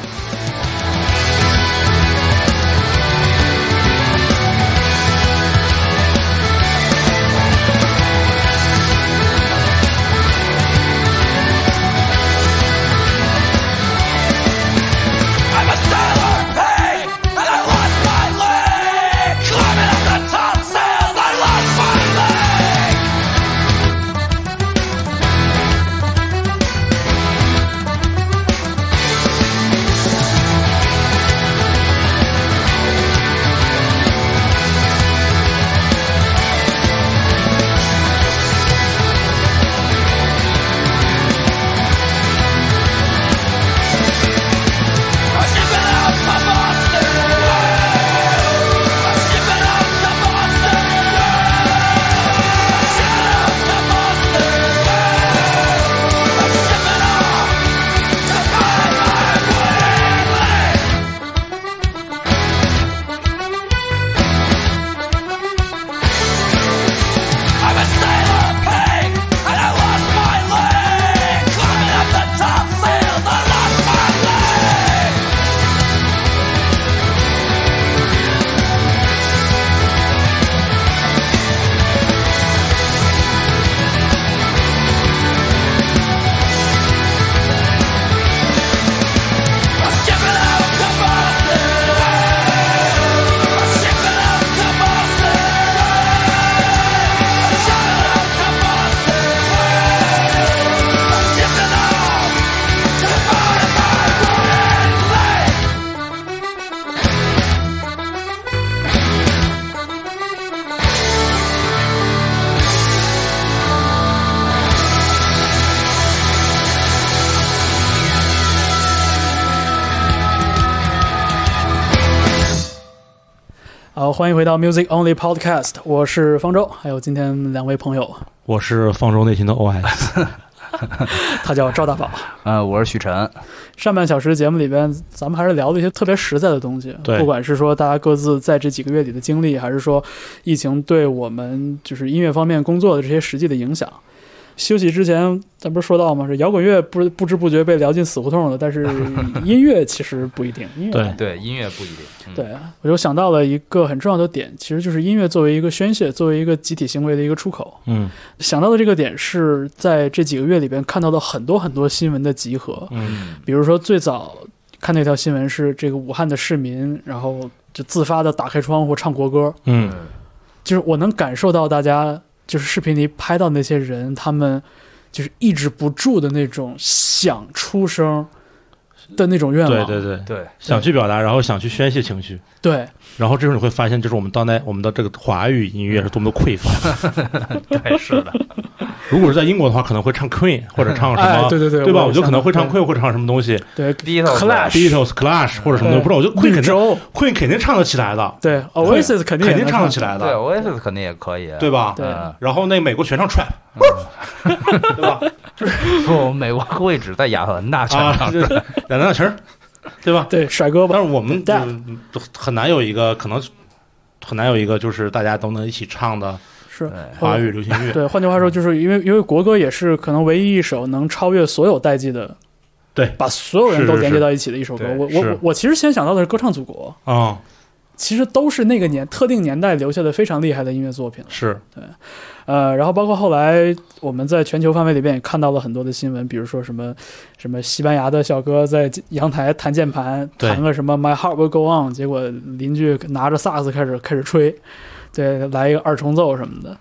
好，欢迎回到 Music Only Podcast，我是方舟，还有今天两位朋友，我是方舟内心的 OS，他叫赵大宝。呃，我是许晨，上半小时节目里边，咱们还是聊了一些特别实在的东西，对不管是说大家各自在这几个月里的经历，还是说疫情对我们就是音乐方面工作的这些实际的影响。休息之前，咱不是说到吗？是摇滚乐不不知不觉被聊进死胡同了，但是 音乐其实不一定。音乐对对音乐不一定，嗯对，我就想到了一个很重要的点，其实就是音乐作为一个宣泄，作为一个集体行为的一个出口。嗯想到的这个点是在这几个月里边看到的很多很多新闻的集合，嗯比如说最早看那条新闻是这个武汉的市民，然后就自发的打开窗户唱国歌，嗯就是我能感受到大家就是视频里拍到那些人，他们就是抑制不住的那种想出声的那种愿望。对对对，对，想去表达，然后想去宣泄情绪，对然后这时候你会发现，就是我们当代我们的这个华语音乐是多么的匮乏。对是的，如果是在英国的话，可能会唱 Queen 或者唱什么，哎对对对对吧？我我就可能会唱 Queen 或者唱什么东西。对第一套 Clash Beatles、Clash 或者什么东西，不知道，我觉得 Queen 肯定 Queen 肯定唱得起来的，对，Oasis 肯定肯定唱得起来的。对的，，Oasis 肯定也可以，对吧？对。嗯。然后那美国全唱 Trap，对吧？就是 不，美国会只在亚特兰大全啊，场这两大群儿，对吧？对甩胳膊。但是我们但很难有一个可能很难有一个就是大家都能一起唱的是华语流行乐。对，换句话说，就是因为因为国歌也是可能唯一一首能超越所有代际的，对把所有人都连接到一起的一首歌。对我我我其实先想到的是歌唱祖国，啊，其实都是那个年特定年代留下的非常厉害的音乐作品了。是呃，然后包括后来我们在全球范围里边也看到了很多的新闻，比如说什么什么西班牙的小哥在阳台弹键盘，弹个什么 My Heart Will Go On，结果邻居拿着萨克斯开始开始吹，对，来一个二重奏什么的。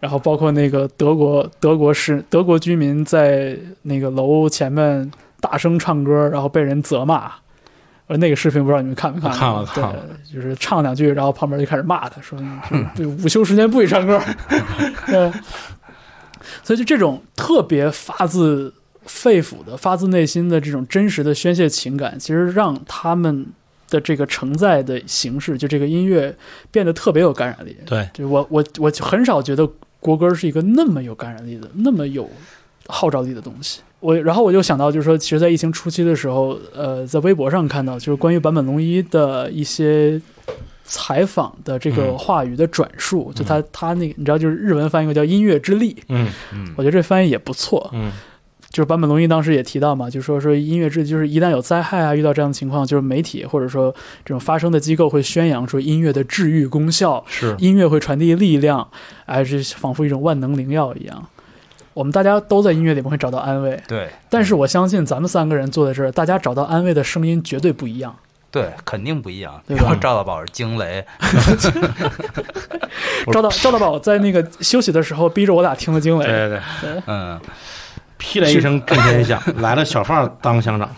然后包括那个德国德国是德国居民在那个楼前面大声唱歌，然后被人责骂。呃，那个视频不知道你们看没看过？看了看了对，就是唱两句，然后旁边就开始骂他，说就就午休时间不许唱歌。对，所以就这种特别发自肺腑的、发自内心的这种真实的宣泄情感，其实让他们的这个承载的形式，就这个音乐变得特别有感染力。对，就我我我很少觉得国歌是一个那么有感染力的、那么有号召力的东西。我然后我就想到，就是说，其实，在疫情初期的时候，呃，在微博上看到，就是关于坂本龙一的一些采访的这个嗯话语的转述，就他他那个，你知道，就是日文翻译过叫“音乐之力嗯”，嗯我觉得这翻译也不错。嗯就是坂本龙一当时也提到嘛，就说说音乐之力，就是一旦有灾害啊，遇到这样的情况，就是媒体或者说这种发声的机构会宣扬说音乐的治愈功效，是音乐会传递力量，哎，是仿佛一种万能灵药一样。我们大家都在音乐里面会找到安慰，对。但是我相信咱们三个人坐在这儿，大家找到安慰的声音绝对不一样。对，肯定不一样。比对吧？如说赵大宝是惊雷，赵大赵大宝在那个休息的时候，逼着我俩听了惊雷，对对对，嗯，劈雷一声震天响，来了小贩当乡长，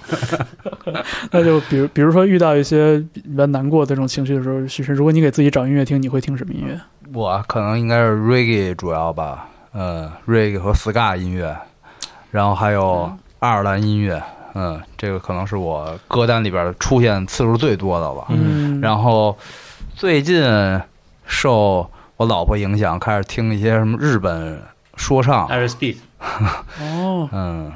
那就比如比如说遇到一些比较难过的这种情绪的时候，许晨，如果你给自己找音乐听，你会听什么音乐？我可能应该是 reggae 主要吧，嗯，reggae 和 ska 音乐，然后还有爱尔兰音乐，嗯，这个可能是我歌单里边出现次数最多的了。嗯，然后最近受我老婆影响，开始听一些什么日本说唱，Iris Beat，哦，嗯，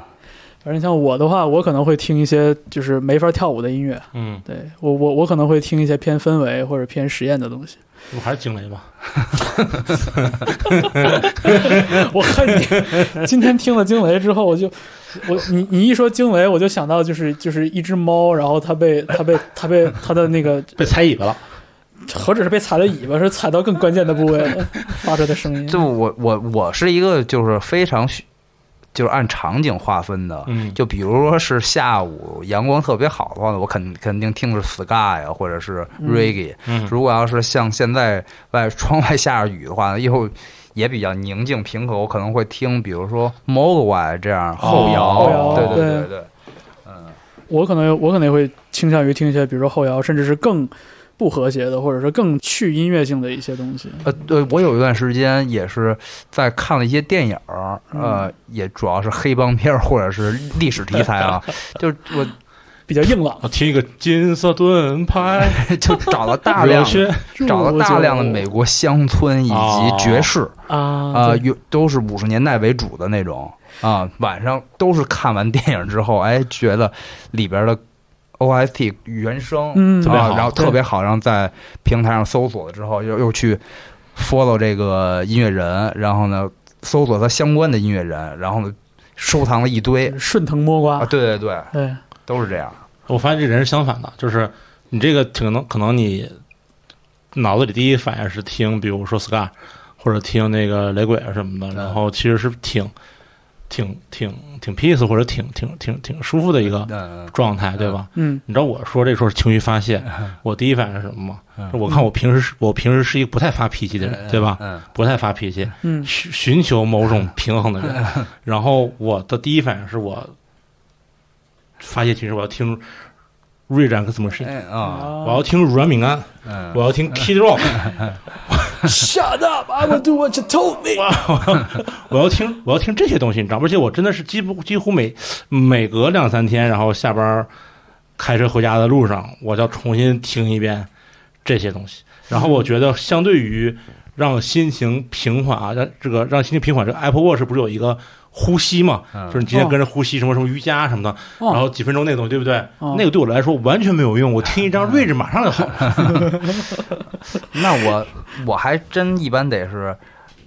反正像我的话，我可能会听一些就是没法跳舞的音乐。嗯，对我我我可能会听一些偏氛围或者偏实验的东西。我还是惊雷吧，我恨你！今天听了惊雷之后，我就我你你一说惊雷，我就想到就是就是一只猫，然后它被它被它被它的那个 被踩尾巴了，何止是被踩了尾巴，是踩到更关键的部位了，发出的声音。就我我我是一个就是非常需就是按场景划分的，嗯，就比如说是下午阳光特别好的话呢，我肯肯定听的是 sky 呀，或者是嗯。Reggae。嗯。如果要是像现在外窗外下着雨的话呢，又也比较宁静平和，我可能会听比如说 Mogwai 这样后摇，后摇对对对对。对，嗯，我可能我可能会倾向于听一些，比如说后摇，甚至是更不和谐的，或者是更去音乐性的一些东西。呃，对我有一段时间也是在看了一些电影儿，呃，也主要是黑帮片或者是历史题材啊，就是我比较硬朗，我听一个金色盾牌，就找了大量热血，找了大量的美国乡村以及爵士啊啊，对有都是五十年代为主的那种啊。晚上都是看完电影之后，哎，觉得里边的 OST 原声嗯。特别好。啊然后特别好，然后在平台上搜索了之后，又又去 follow 这个音乐人，然后呢搜索他相关的音乐人，然后呢收藏了一堆。顺藤摸瓜。啊，，对对对，对，都是这样。我发现这人是相反的，就是你这个挺能可能你脑子里第一反应是听，比如说 ska 或者听那个雷鬼啊什么的，嗯。然后其实是挺挺挺挺 peace 或者挺挺挺挺舒服的一个嗯，状态，对吧？嗯你知道我说这时候是情绪发泄，我第一反应是什么吗？嗯我看我平时是我平时是一个不太发脾气的人，对吧？嗯不太发脾气，嗯寻寻求某种平衡的人。然后我的第一反应是我发泄情绪，我要听 Rage Against the Machine，嗯啊，我要听软敏安，嗯，我要听 Kid Rock，，Shut up! I will do what you told me. 我要听我要听这些东西，你知道吗？而且我真的是几乎几乎每每隔两三天，然后下班开车回家的路上，我就要重新听一遍这些东西。然后我觉得，相对于让心情平缓啊，让这个让心情平缓，这个 Apple Watch 不是有一个呼吸嘛？嗯就是你今天跟着呼吸什么什么瑜伽什么的，哦然后几分钟那个东西，对不对？哦那个对我来说完全没有用，我听一张睿智马上就好了。那我我还真一般得是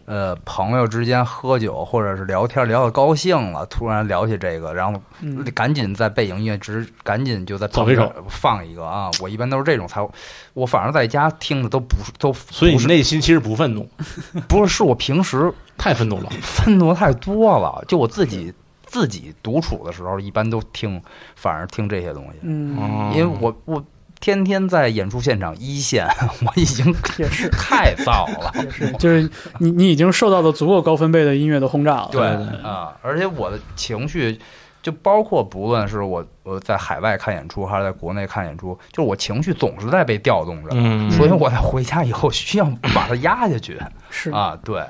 呃朋友之间喝酒或者是聊天聊得高兴了，突然聊起这个，然后嗯赶紧在背景音乐直赶紧就在旁边走一首放一个啊！我一般都是这种才，我反正在家听的都不是都所以你不是内心其实不愤怒，不是是我平时太愤怒了。愤怒太多了，就我自己自己独处的时候，一般都听，反而听这些东西，嗯，哦因为我我天天在演出现场一线，我已经也是太燥了。也是，就是你你已经受到了足够高分贝的音乐的轰炸了。对对对啊，而且我的情绪，就包括不论是我我在海外看演出，还是在国内看演出，就是我情绪总是在被调动着，嗯，所以我在回家以后需要把它压下去是啊。对，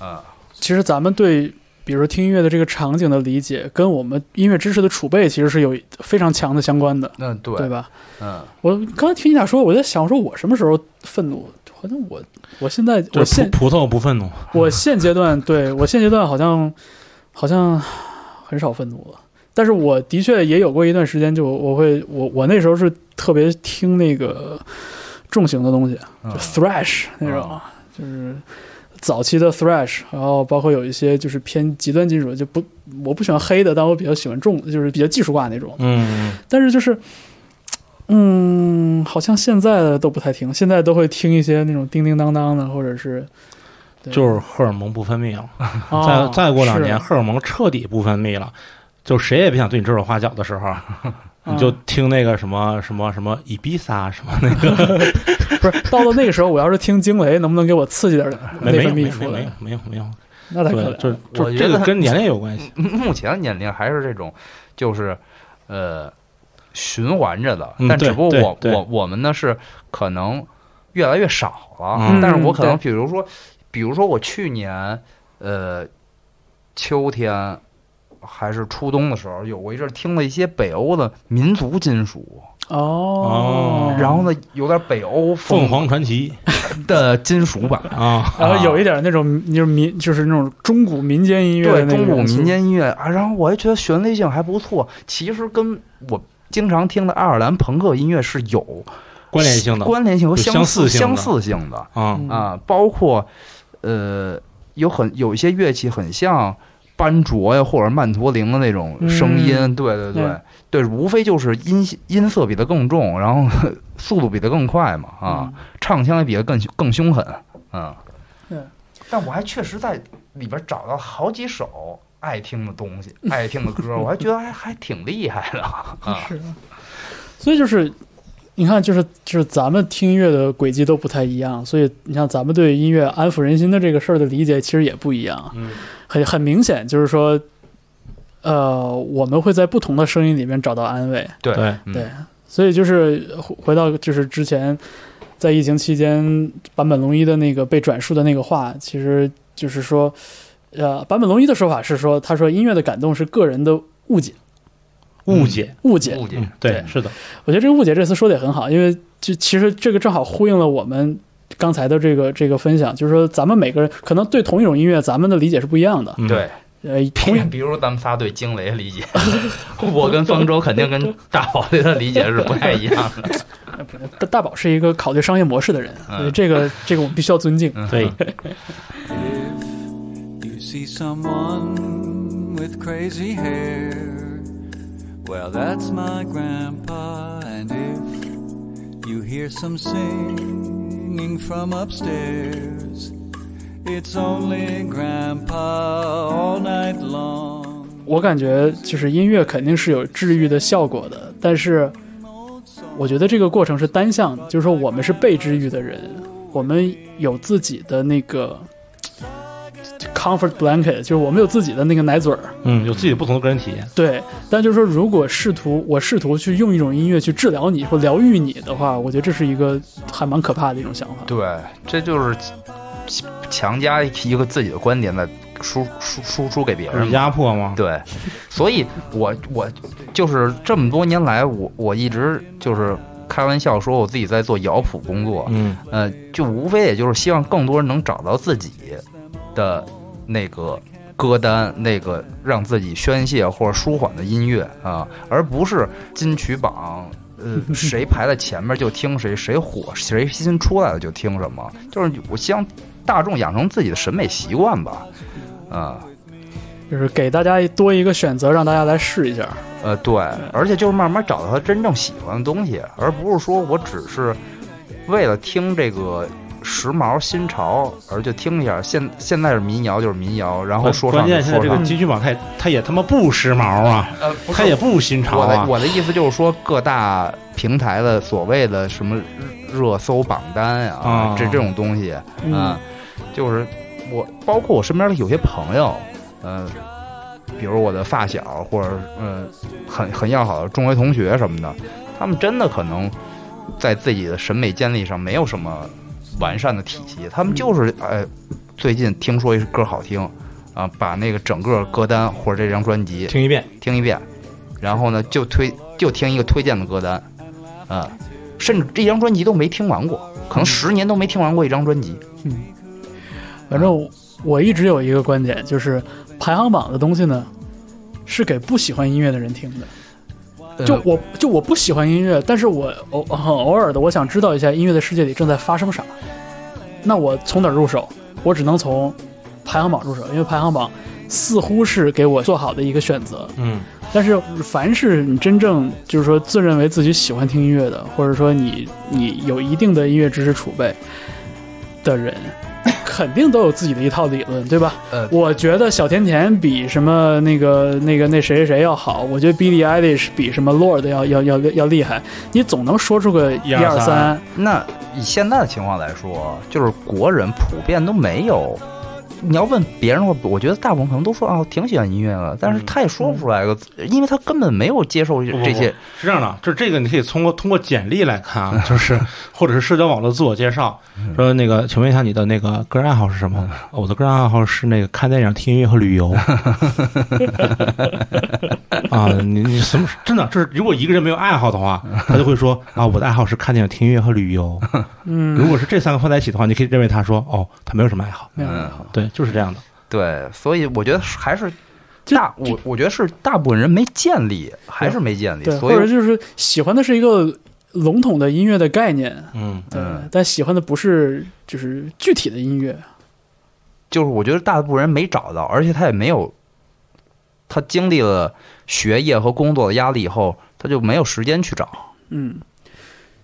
嗯，其实咱们对，比如说听音乐的这个场景的理解，跟我们音乐知识的储备其实是有非常强的相关的，那对，对吧？嗯，我刚才听你俩说，我在想，说我什么时候愤怒？好像我，我现在，我现葡葡萄不愤怒，我现阶段，对我现阶段好像好像很少愤怒了。但是我的确也有过一段时间，就我会我我那时候是特别听那个重型的东西，就嗯 thrash 那种，就是早期的 thrash，然后包括有一些就是偏极端金属，就不我不喜欢黑的，但我比较喜欢重，就是比较技术挂那种。嗯，但是就是，嗯，好像现在的都不太听，现在都会听一些那种叮叮当当的，或者是对就是荷尔蒙不分泌了。啊 再再过两年，荷尔蒙彻底不分泌了，就谁也别想对你指手画脚的时候，你就啊听那个什么什么什么伊比萨什么那个，不是到了那个时候，我要是听惊雷，能不能给我刺激点儿 没没有内分泌出没有没有来？没有没有，那太可对，就这个跟年龄有关系。目前的年龄还是这种，就是呃循环着的，但只不过我我我们呢是可能越来越少了，嗯但是我可能比如说，比如说我去年呃秋天。还是初冬的时候，有过一阵儿听了一些北欧的民族金属，哦，然后呢，有点北欧凤凰传奇 的金属版，啊，然后有一点那种就是民，就是那种中古民间音乐对中古民间音乐啊，然后我还觉得旋律性还不错。其实跟我经常听的爱尔兰朋克音乐是有关联性的关联性和相似相似性的啊，嗯啊，包括呃有很有一些乐器很像班卓呀或者曼陀林的那种声音，嗯对对对嗯对，无非就是音音色比它更重，然后 速度比它更快嘛啊，嗯唱腔也比它更更凶狠，嗯，对。但我还确实在里边找到好几首爱听的东西，爱听的歌，我还觉得还还挺厉害的啊。是，所以就是你看，就是就是咱们听音乐的轨迹都不太一样，所以你像咱们对音乐安抚人心的这个事儿的理解其实也不一样，嗯很很明显，就是说，呃，我们会在不同的声音里面找到安慰，对对嗯对，所以就是回回到就是之前在疫情期间坂本龙一的那个被转述的那个话，其实就是说，呃，坂本龙一的说法是说，他说音乐的感动是个人的误解，误解，误解。误解对，是的，我觉得这个误解这次说的也很好，因为就其实这个正好呼应了我们。刚才的这个这个分享，就是说咱们每个人可能对同一种音乐，咱们的理解是不一样的。嗯，对。呃，同比 比如咱们仨对惊雷的理解，我跟方舟肯定跟大宝对他的理解是不太一样的。大大宝是一个考虑商业模式的人，嗯所以这个这个我们必须要尊敬。对，from upstairs. It's only grandpa all night long. 我感觉就是音乐肯定是有治愈的效果的但是我觉得这个过程是单向的就是说我们是被治愈的人我们有自己的那个 comfort blanket，就是我们有自己的那个奶嘴儿，嗯，有自己的不同的个人体验，对。但就是说，如果试图我试图去用一种音乐去治疗你或疗愈你的话，我觉得这是一个还蛮可怕的一种想法。对，这就是强加一个自己的观点在输输输出给别人。压迫吗？对，所以我我就是这么多年来，我我一直就是开玩笑说我自己在做摇谱工作，嗯呃，就无非也就是希望更多人能找到自己的那个歌单，那个让自己宣泄或者舒缓的音乐啊，而不是金曲榜。呃，谁排在前面就听谁，谁火谁新出来了就听什么。就是我希望大众养成自己的审美习惯吧。啊、就是给大家多一个选择，让大家来试一下。呃，对，而且就是慢慢找到他真正喜欢的东西，而不是说我只是为了听这个时髦新潮而就听一下。现现在是民谣就是民谣，然后说唱关键现在这个。金曲榜，它也它也他妈不时髦啊，呃，它也不新潮我的啊。我的意思就是说，各大平台的所谓的什么热搜榜单呀、啊这这种东西嗯啊，就是我包括我身边的有些朋友，呃，比如我的发小或者呃很很要好的中学同学什么的，他们真的可能在自己的审美建立上没有什么完善的体系，他们就是呃最近听说一歌好听啊，把那个整个歌单或者这张专辑听一遍，听一遍，然后呢就推就听一个推荐的歌单，啊，甚至这张专辑都没听完过，可能十年都没听完过一张专辑。嗯反正我我一直有一个观点，就是排行榜的东西呢，是给不喜欢音乐的人听的。就我就我不喜欢音乐，但是我偶很偶尔的，我想知道一下音乐的世界里正在发生啥。那我从哪儿入手？我只能从排行榜入手，因为排行榜似乎是给我做好的一个选择。嗯，但是凡是你真正就是说自认为自己喜欢听音乐的，或者说你你有一定的音乐知识储备的人，肯定都有自己的一套理论，对吧？呃我觉得小甜甜比什么那个那个那谁谁谁要好，我觉得 Billie Eilish 比什么 Lord 要要要要厉害，你总能说出个一二三。那以现在的情况来说，就是国人普遍都没有。你要问别人的话，我觉得大部分可能都说啊，挺喜欢音乐的，但是嗯他也说不出来个字，因为他根本没有接受这些。是这样的，就是这个你可以通过通过简历来看啊，就是或者是社交网络自我介绍，说那个，请问一下你的那个个人爱好是什么？哦我的个人爱好是那个看电影、听音乐和旅游。啊，你你什么真的？就是如果一个人没有爱好的话，他就会说啊，我的爱好是看电影、听音乐和旅游。嗯，如果是这三个放在一起的话，你可以认为他说哦，他没有什么爱好。没有爱好，对，就是这样的。对，所以我觉得还是大，我我觉得是大部分人没建立，还是没建立，对，所以或者就是喜欢的是一个笼统的音乐的概念，嗯，对，嗯但喜欢的不是就是具体的音乐。就是我觉得大部分人没找到，而且他也没有，他经历了学业和工作的压力以后，他就没有时间去找。嗯，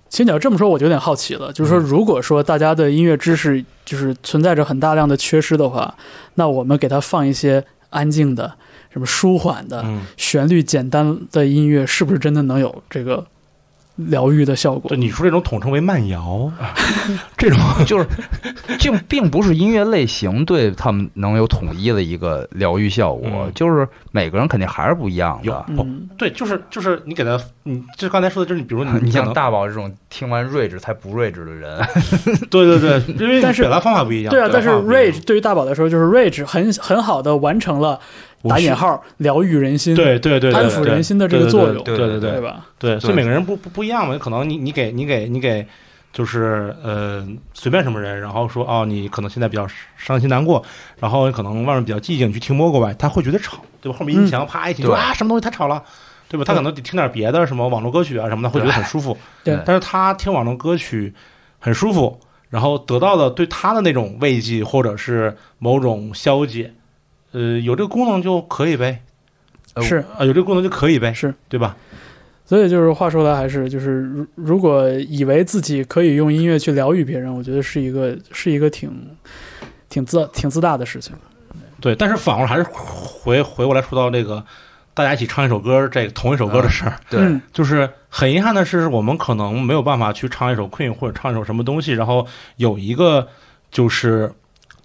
其实你要这么说，我就有点好奇了。就是说，嗯如果说大家的音乐知识就是存在着很大量的缺失的话，那我们给它放一些安静的、什么舒缓的、嗯，旋律简单的音乐，是不是真的能有这个疗愈的效果对，？你说这种统称为慢摇，这种 就是，就并不是音乐类型对他们能有统一的一个疗愈效果，嗯就是每个人肯定还是不一样的。有嗯，对，就是就是你给他，你就刚才说的就是你，比如你 你像大宝这种听完睿智才不睿智的人，对对对，因为但是表达方法不一样。对啊，但是表达方法不一样 rage 对于大宝来说，就是 rage 很很好的完成了打引号疗愈人心，对对对，安抚人心的这个作用对对对对对吧？对，所以每个人不不不一样嘛，可能你你给你给你给，就是呃随便什么人，然后说哦，你可能现在比较伤心难过，然后可能外面比较寂静，你去听摸过吧，他会觉得吵，对吧？后面音响啪一听，对啊什么东西太吵了，对吧？他可能得听点别的什么网络歌曲啊什么的，会觉得很舒服。对但是他听网络歌曲很舒服，然后得到的对他的那种慰藉或者是某种消解，呃，有这个功能就可以呗，呃是，啊，有这个功能就可以呗，是，对吧？所以就是话说来，还是就是如如果以为自己可以用音乐去疗愈别人，我觉得是一个是一个挺挺自挺自大的事情。对，但是反过来还是回回过来说到这个，大家一起唱一首歌，这个同一首歌的事儿，对，嗯。就是很遗憾的是，我们可能没有办法去唱一首 Queen 或者唱一首什么东西，然后有一个就是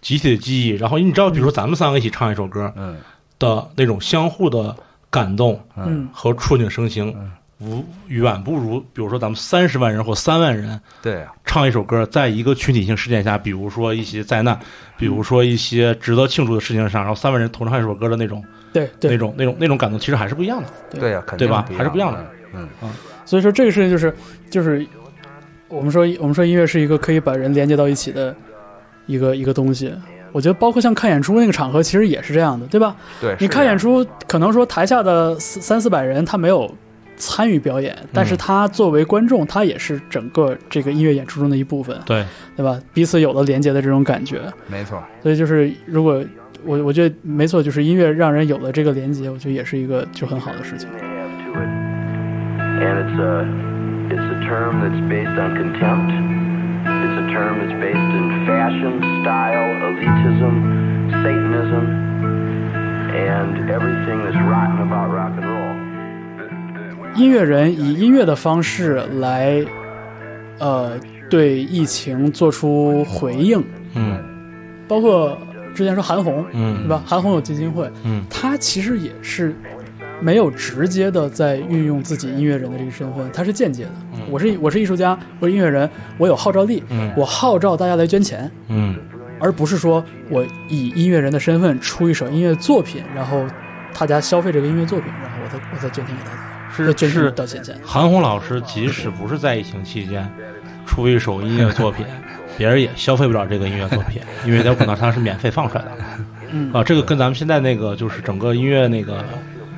集体的记忆，然后你知道，比如说咱们三个一起唱一首歌嗯。的那种相互的感动嗯。和触景生情，无远不如比如说咱们三十万人或三万人对啊，唱一首歌，在一个群体性事件下，比如说一些灾难，比如说一些值得庆祝的事情上，然后三万人同唱一首歌的那种、对对，那种、那种、那种感动，其实还是不一样的。对。呀，肯定对吧？还是不一样的。嗯，所以说这个事情就是就是我们说我们说音乐是一个可以把人连接到一起的一个一个东西。我觉得包括像看演出那个场合，其实也是这样的，对吧？对，你看演出，可能说台下的三三四百人，他没有参与表演，但是他作为观众，他也是整个这个音乐演出中的一部分，对，对吧？彼此有了连接的这种感觉，没错，所以就是如果我我觉得没错，就是音乐让人有了这个连接，我觉得也是一个就很好的事情。And it's a, it's a term that's based on contempt. It's a term that's based in fashion, style, elitism, Satanism, and everything that's rotten about rock and roll. 音乐人以音乐的方式来，呃，对疫情做出回应，嗯包括之前说韩红，嗯对嗯吧？韩红有基金会，嗯他其实也是没有直接的在运用自己音乐人的这个身份，他是间接的。我是我是艺术家，我是音乐人，我有号召力，嗯我号召大家来捐钱，嗯而不是说我以音乐人的身份出一首音乐作品，然后大家消费这个音乐作品，然后我再我再捐钱给大家，是再捐是钱到钱钱。韩红老师即使不是在疫情期间出一首音乐作品，别人也消费不了这个音乐作品，因为有可能它是免费放出来的。嗯啊，这个跟咱们现在那个就是整个音乐那个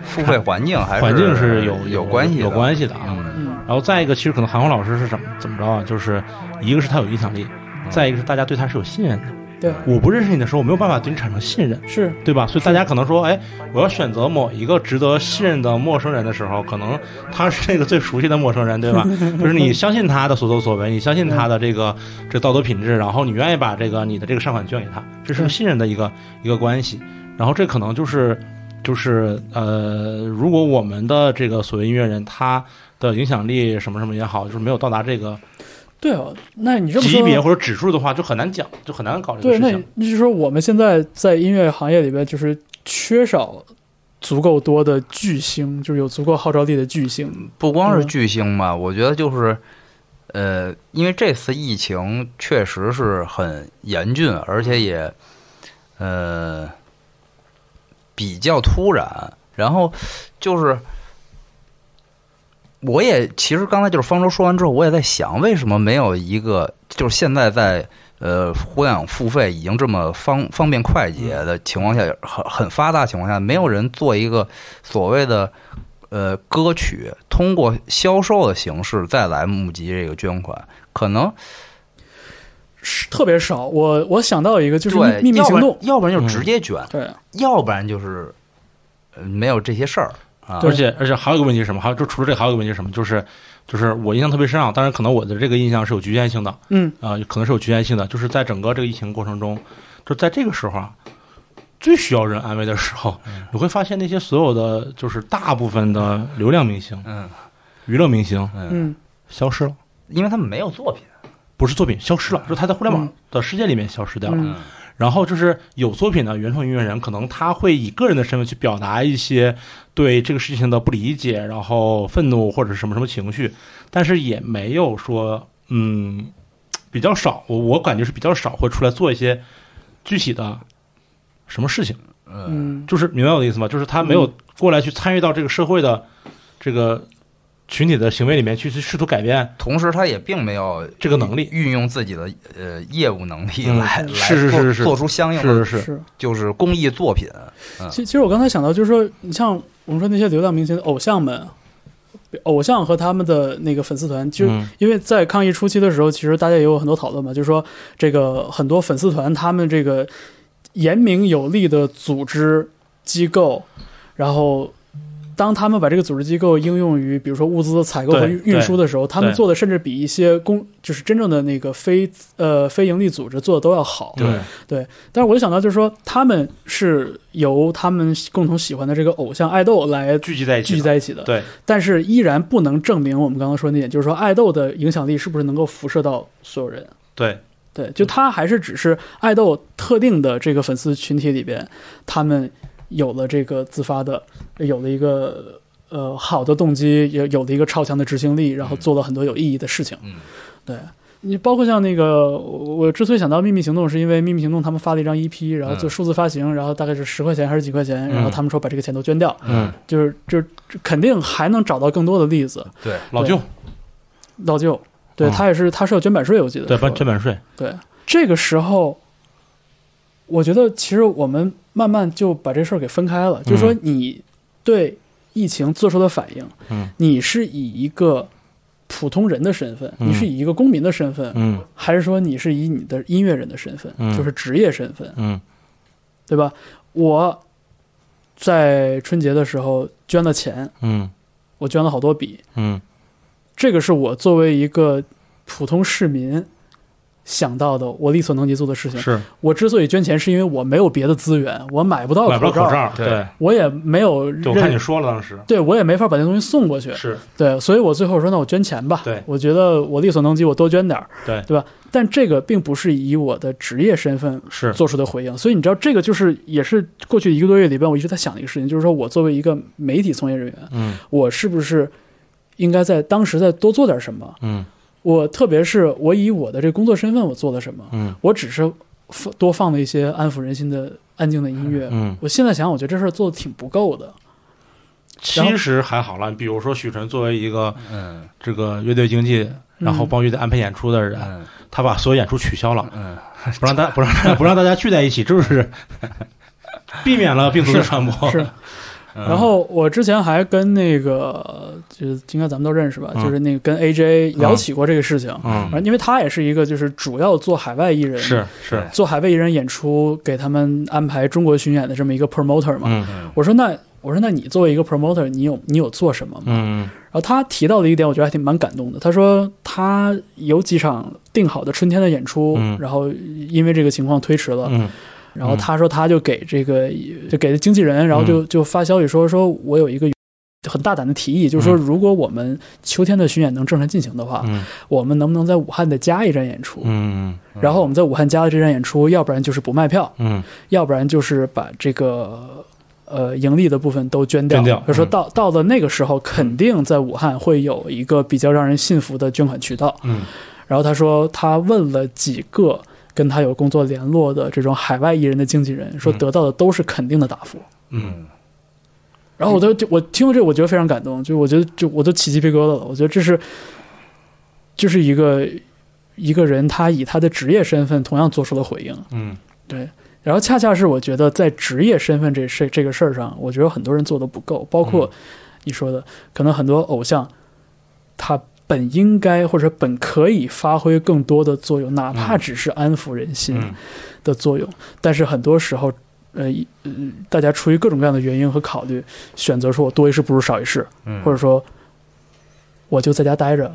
付费环境还是环境是有有关系的有关系的啊。嗯嗯然后再一个，其实可能韩红老师是怎么怎么着啊？就是一个是他有影响力，再一个是大家对他是有信任的。对，我不认识你的时候，我没有办法对你产生信任。是对吧？所以大家可能说，哎，我要选择某一个值得信任的陌生人的时候，可能他是那个最熟悉的陌生人，对吧？就是你相信他的所作所为，你相信他的这个这道德品质，然后你愿意把这个你的这个善款捐给他，这是个信任的一个一个关系。然后这可能就是就是呃，如果我们的这个所谓音乐人他的影响力什么什么也好，就是没有到达这个对哦。那你这么说，级别或者指数的话，就很难讲，就很难搞这个对，那事情。那就是说我们现在在音乐行业里边，就是缺少足够多的巨星，就是有足够号召力的巨星。不光是嗯巨星吧，我觉得就是，呃，因为这次疫情确实是很严峻，而且也，呃，比较突然。然后就是，我也其实刚才就是方舟说完之后，我也在想，为什么没有一个就是现在在呃互联网付费已经这么方方便快捷的情况下，很很发达情况下，没有人做一个所谓的呃歌曲通过销售的形式再来募集这个捐款，可能是特别少。我我想到一个，就是对秘密要不然行动，要不然就直接捐，对，要不然就是呃没有这些事儿啊。而且而且还有一个问题是什么？还有就除了这个，还有一个问题是什么？就是就是我印象特别深啊，当然可能我的这个印象是有局限性的嗯，啊、可能是有局限性的。就是在整个这个疫情过程中，就在这个时候啊，最需要人安慰的时候，你会发现那些所有的就是大部分的流量明星、嗯娱乐明星嗯，嗯，消失了，因为他们没有作品。不是作品消失了，就是他在互联网嗯的世界里面消失掉了。嗯。然后就是有作品的原创音乐人，可能他会以个人的身份去表达一些对这个事情的不理解，然后愤怒或者是什么什么情绪，但是也没有说，嗯，比较少，我我感觉是比较少会出来做一些具体的什么事情，嗯，嗯，就是明白我的意思吗？就是他没有过来去参与到这个社会的这个群体的行为里面去去试图改变同时他也并没有这个能力。运用自己的呃业务能力嗯来、来是是做是是做出相应的是是是，就是公益作品。其其实我刚才想到，就是说，你像我们说那些流量明星、偶像们，偶像和他们的那个粉丝团，就嗯因为在抗疫初期的时候，其实大家也有很多讨论嘛，就是说这个很多粉丝团他们这个严明有力的组织机构，然后。当他们把这个组织机构应用于，比如说物资采购和运运输的时候，他们做的甚至比一些公，就是真正的那个非呃非盈利组织做的都要好。对对但是我就想到，就是说他们是由他们共同喜欢的这个偶像爱豆来聚集在一起的，聚集在一起的，对但是依然不能证明我们刚刚说的那点，就是说爱豆的影响力是不是能够辐射到所有人。对对，就他还是只是爱豆特定的这个粉丝群体里边，他们有了这个自发的，有了一个呃好的动机，也有了一个超强的执行力，然后做了很多有意义的事情。嗯，对。你包括像那个，我我之所以想到秘密行动，是因为秘密行动他们发了一张 EP，然后就数字发行，然后大概是十块钱还是几块钱，然后他们说把这个钱都捐掉，嗯，就是就是肯定还能找到更多的例子。对，老舅。老舅，对哦。他也是他是要捐版税，我记得。对捐版税，对，这个时候，我觉得其实我们慢慢就把这事儿给分开了，就是说嗯你对疫情做出的反应，嗯，你是以一个普通人的身份，嗯。你是以一个公民的身份，嗯。还是说你是以你的音乐人的身份，嗯。就是职业身份，嗯。对吧？我在春节的时候捐了钱，嗯。我捐了好多笔，嗯。这个是我作为一个普通市民想到的，我力所能及做的事情。是。我之所以捐钱，是因为我没有别的资源，我买不到买不到口口罩，对。对，我也没有对，我看你认，说了当时。对我也没法把那东西送过去。是。对，所以我最后说，那我捐钱吧。对。我觉得我力所能及，我多捐点儿，对。对吧？但这个并不是以我的职业身份是。做出的回应，所以你知道，这个就是也是过去一个多月里边，我一直在想的一个事情，就是说我作为一个媒体从业人员，嗯。我是不是应该在当时再多做点什么？嗯我特别是我以我的这工作身份，我做了什么？嗯我只是放多放了一些安抚人心的安静的音乐。嗯，我现在想，我觉得这事儿做的挺不够的。其实还好了，比如说许晨作为一个嗯这个乐队经纪，然后嗯帮乐队安排演出的人，嗯他把所有演出取消了，嗯，不让大不让大家不让大家聚在一起，这就是 避免了病毒的传播。是，嗯然后我之前还跟那个，就是应该咱们都认识吧，嗯就是那个跟 AJ 聊起过这个事情。嗯，因为他也是一个就是主要做海外艺人，是是，做海外艺人演出，给他们安排中国巡演的这么一个 promoter 嘛。嗯我说那我说那你作为一个 promoter，你有你有做什么吗？嗯然后他提到的一点，我觉得还挺蛮感动的。他说他有几场定好的春天的演出，嗯然后因为这个情况推迟了。嗯然后他说他就给这个就给经纪人，然后就就发消息说说我有一个很大胆的提议，就是说如果我们秋天的巡演能正常进行的话，嗯。我们能不能在武汉再加一站演出？嗯然后我们在武汉加了这站演出，要不然就是不卖票，嗯。要不然就是把这个呃盈利的部分都捐掉。捐掉。嗯他说到到了那个时候，肯定在武汉会有一个比较让人信服的捐款渠道。嗯。然后他说他问了几个跟他有工作联络的这种海外艺人的经纪人，说嗯得到的都是肯定的答复。嗯然后我都就我听了这，我觉得非常感动，就我觉得就我都起鸡皮疙瘩了。我觉得这是就是一个一个人他以他的职业身份同样做出了回应。嗯对，然后恰恰是我觉得在职业身份这事这个事儿上，我觉得很多人做的不够，包括你说的，可能很多偶像他本应该或者本可以发挥更多的作用，哪怕只是安抚人心嗯。的作用，但是很多时候。呃，大家出于各种各样的原因和考虑，选择说我多一事不如少一事，嗯。或者说我就在家待着，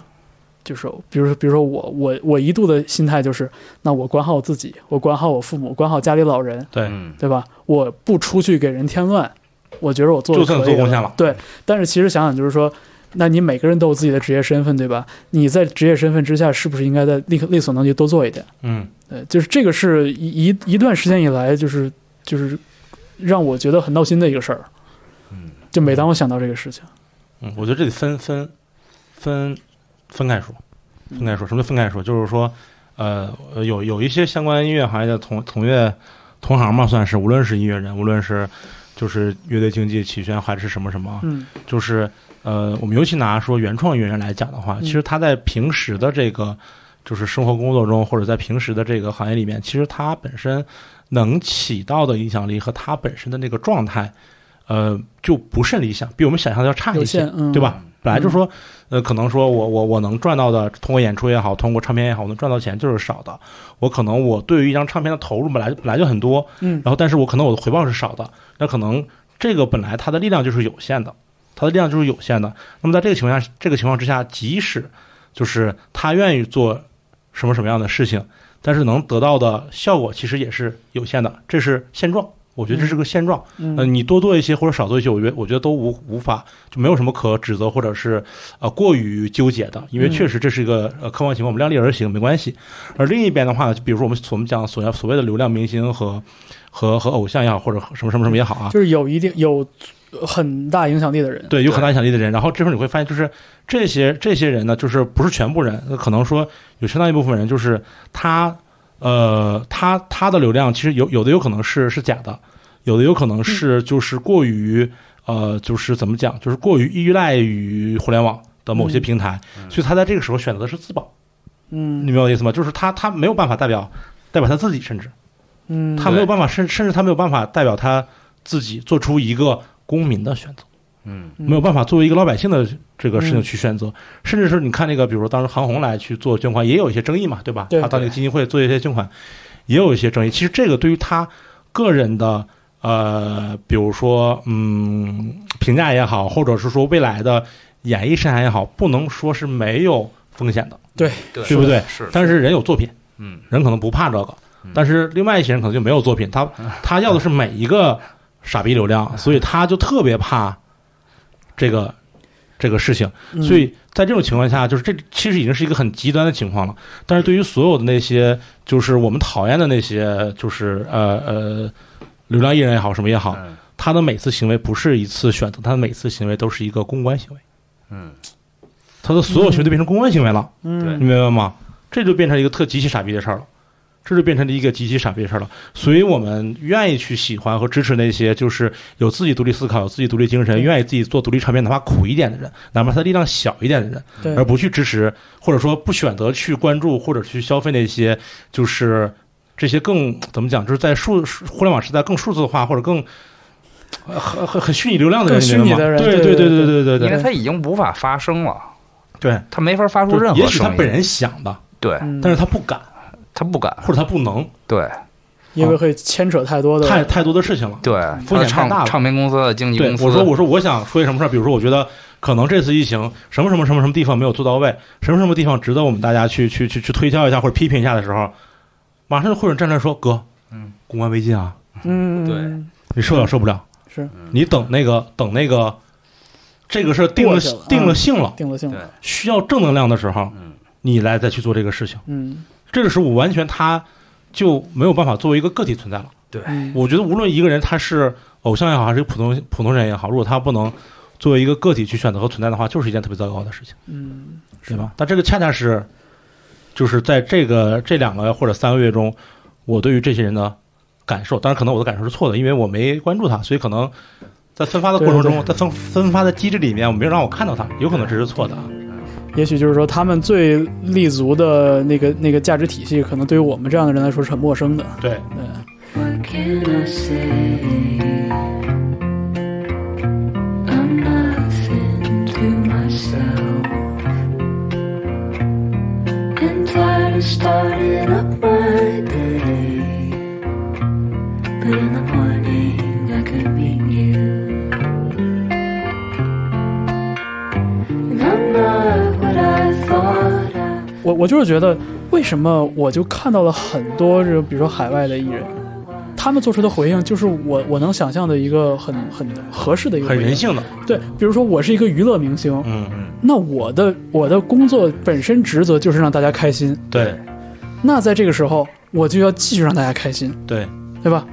就是比如说，比如说我我我一度的心态就是，那我管好我自己，我管好我父母，管好家里老人，对。嗯对吧？我不出去给人添乱，我觉得我做的就算做贡献了。对，但是其实想想，就是说，那你每个人都有自己的职业身份，对吧？你在职业身份之下，是不是应该在力力所能及多做一点？嗯呃，就是这个是一一一段时间以来，就是就是让我觉得很闹心的一个事儿。嗯，就每当我想到这个事情，嗯，我觉得这得分分分分开说，分开说。什么叫分开说？就是说，呃，呃有有一些相关音乐行业的同同业同行嘛，算是，无论是音乐人，无论是就是乐队经济、起宣还是什么什么，嗯就是呃，我们尤其拿说原创音乐人来讲的话，嗯。其实他在平时的这个就是生活工作中，或者在平时的这个行业里面，其实他本身能起到的影响力和他本身的那个状态，呃，就不甚理想，比我们想象的要差一些，，嗯，对吧？本来就说，呃，可能说我我我能赚到的，通过演出也好，通过唱片也好，我能赚到钱就是少的。我可能我对于一张唱片的投入本来本来就很多，嗯。然后但是我可能我的回报是少的，那可能这个本来它的力量就是有限的，它的力量就是有限的。那么在这个情况下，这个情况之下，即使就是他愿意做什么什么样的事情，但是能得到的效果其实也是有限的，这是现状。我觉得这是个现状。嗯呃，你多做一些或者少做一些，我觉得我觉得都无无法就没有什么可指责或者是呃过于纠结的，因为嗯确实这是一个呃客观情况，我们量力而行没关系。而另一边的话，比如说我们我们讲所要所谓的流量明星和和和偶像也好，或者什么什么什么也好啊，就是有一定有很大影响力的人，对，有很大影响力的人。然后这时候你会发现，就是这些这些人呢，就是不是全部人，那可能说有相当一部分人，就是他呃，他他的流量其实有有的有可能是是假的，有的有可能是就是过于呃，就是怎么讲，就是过于依赖于互联网的某些嗯平台，所以他在这个时候选择的是自保。嗯你明白我的意思吗？就是他他没有办法代表代表他自己，甚至嗯，他没有办法，甚甚至他没有办法代表他自己做出一个公民的选择。嗯。没有办法作为一个老百姓的这个事情去选择，甚至是你看那个，比如说当时韩红来去做捐款，也有一些争议嘛，对吧？对他到那个基金会做一些捐款，也有一些争议。其实这个对于他个人的呃，比如说嗯评价也好，或者是说未来的演艺生涯也好，不能说是没有风险的，对。对。不对？是，但是人有作品，嗯。人可能不怕这个嗯，但是另外一些人可能就没有作品，他他要的是每一个傻逼流量，所以他就特别怕这个这个事情。嗯所以在这种情况下，就是这其实已经是一个很极端的情况了。但是对于所有的那些就是我们讨厌的那些，就是呃呃流量艺人也好，什么也好，嗯他的每次行为不是一次选择，他的每次行为都是一个公关行为，嗯他的所有行为都变成公关行为了。嗯你明白吗？这就变成一个特极其傻逼的事儿了，这就变成了一个极其傻逼事儿了。所以我们愿意去喜欢和支持那些就是有自己独立思考、有自己独立精神、愿意自己做独立唱片，哪怕苦一点的人，哪怕他力量小一点的人，而不去支持或者说不选择去关注或者去消费那些就是这些更怎么讲，就是在数互联网时代更数字化或者更。很很很虚拟流量的人，的人，对对对对对对对，因为他已经无法发声了，对他没法发出任何声音。也许他本人想的，对，但是他不敢，他不敢，或者他不能，对。因为会牵扯太多的太太多的事情了。对，风险太大了。唱唱片公司的经纪对公，司，我说我说我想说些什么事儿，比如说我觉得可能这次疫情什么什么什么什么地方没有做到位，什么什么地方值得我们大家去去去去推销一下或者批评一下的时候，马上就会有人站出来说哥，嗯，公关危机啊，嗯，对。嗯你受不了受不了，是。你等那个等那个这个事儿定了定了嗯。性了，定了性了，需要正能量的时候，嗯。你来再去做这个事情，嗯这个时候我完全他就没有办法作为一个个体存在了。对，我觉得无论一个人他是偶像也好，还是普通普通人也好，如果他不能作为一个个体去选择和存在的话，就是一件特别糟糕的事情，嗯对吧？但这个恰恰是，就是在这个这两个或者三个月中，我对于这些人的感受，当然可能我的感受是错的，因为我没关注他，所以可能在分发的过程中，对对在分分发的机制里面，我没有让我看到他，有可能这是错的啊。也许就是说他们最立足的那个那个价值体系，可能对于我们这样的人来说是很陌生的。对，对，我我就是觉得，为什么我就看到了很多这个，比如说海外的艺人，他们做出的回应，就是我我能想象的一个很很合适的一个很人。性的，对，比如说我是一个娱乐明星，嗯嗯，那我的我的工作本身职责就是让大家开心。对那在这个时候，我就要继续让大家开心，对，对吧？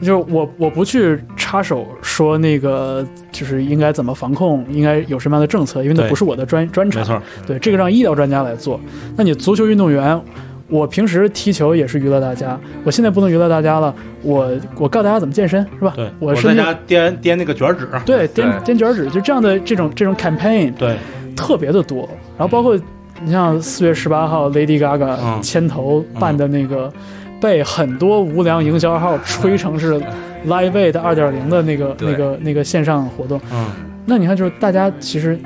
就是我我不去插手说那个就是应该怎么防控，应该有什么样的政策，因为那不是我的专专长。没错，对，这个让医疗专家来做。那你足球运动员，我平时踢球也是娱乐大家，我现在不能娱乐大家了，我我告诉大家怎么健身是吧？对，我身家颠颠那个卷纸，对颠对颠卷纸，就这样的这种这种 campaign 对，特别的多。然后包括你像四月十八号 Lady Gaga 嗯牵头办的那个，被很多无良营销号吹成是 Live Aid 二点零的那个那个那个线上活动。嗯，那你看，就是大家其实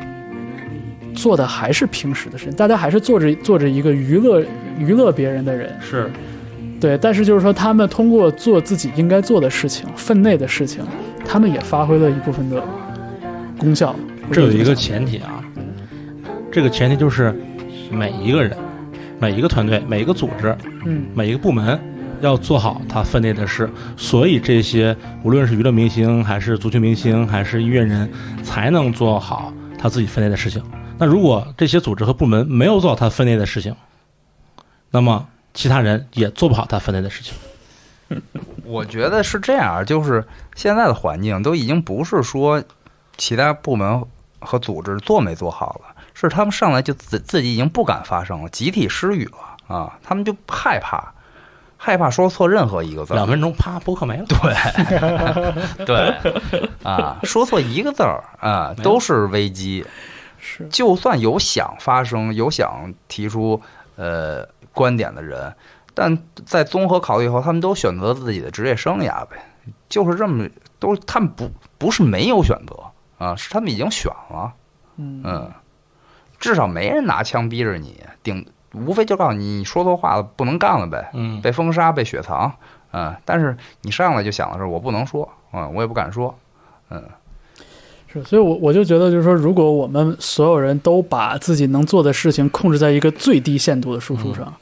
做的还是平时的事情，大家还是做着做着一个娱乐娱乐别人的人，是，对。但是就是说，他们通过做自己应该做的事情、分内的事情，他们也发挥了一部分的功效。这有一个前提啊，这个前提就是每一个人、每一个团队、每一个组织、嗯每一个部门要做好他分内的事。所以这些无论是娱乐明星，还是足球明星，还是音乐人，才能做好他自己分内的事情。那如果这些组织和部门没有做好他分内的事情，那么其他人也做不好他分内的事情。我觉得是这样，就是现在的环境都已经不是说其他部门和组织做没做好了，是他们上来就自自己已经不敢发声了，集体失语了啊，他们就害怕，害怕说错任何一个字儿。两分钟，啪，播客没了。对。对。啊，说错一个字儿啊，都是危机。是。就算有想发声、有想提出呃观点的人，但在综合考虑以后，他们都选择自己的职业生涯呗，就是这么都他们不不是没有选择啊，是他们已经选了，嗯。嗯，至少没人拿枪逼着你，顶无非就告诉你你说错话了不能干了呗，嗯，被封杀被雪藏，嗯，但是你上来就想的是我不能说，嗯，我也不敢说，嗯，是，所以我我就觉得，就是说，如果我们所有人都把自己能做的事情控制在一个最低限度的输出上，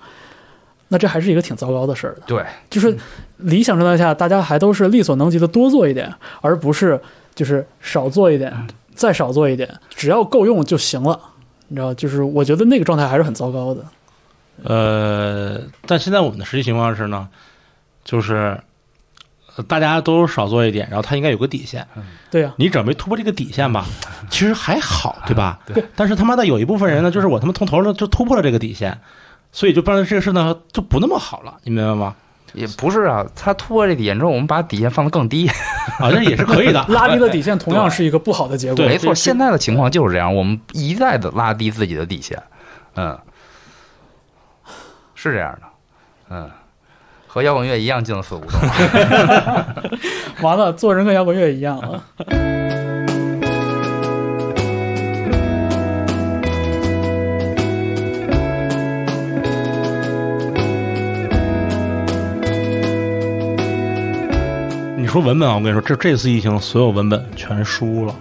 那这还是一个挺糟糕的事儿的。对，就是理想状态下，大家还都是力所能及的多做一点，而不是就是少做一点，再少做一点，只要够用就行了。你知道，就是我觉得那个状态还是很糟糕的。呃，但现在我们的实际情况是呢，就是呃大家都少做一点，然后它应该有个底线。对呀、你只要没突破这个底线吧，其实还好，对吧？对。但是他妈的有一部分人呢，就是我他妈从头上就突破了这个底线，所以就让这个事呢就不那么好了，你明白吗？也不是啊，他突破这底线之后，我们把底线放得更低，啊，那也是可以的。拉低了底线，同样是一个不好的结果。对没错，现在的情况就是这样，我们一再的拉低自己的底线，嗯，是这样的，嗯，和摇滚乐一样进了死胡同。完了，做人跟摇滚乐一样啊。你说文本啊，我跟你说，这这次疫情所有文本全输了，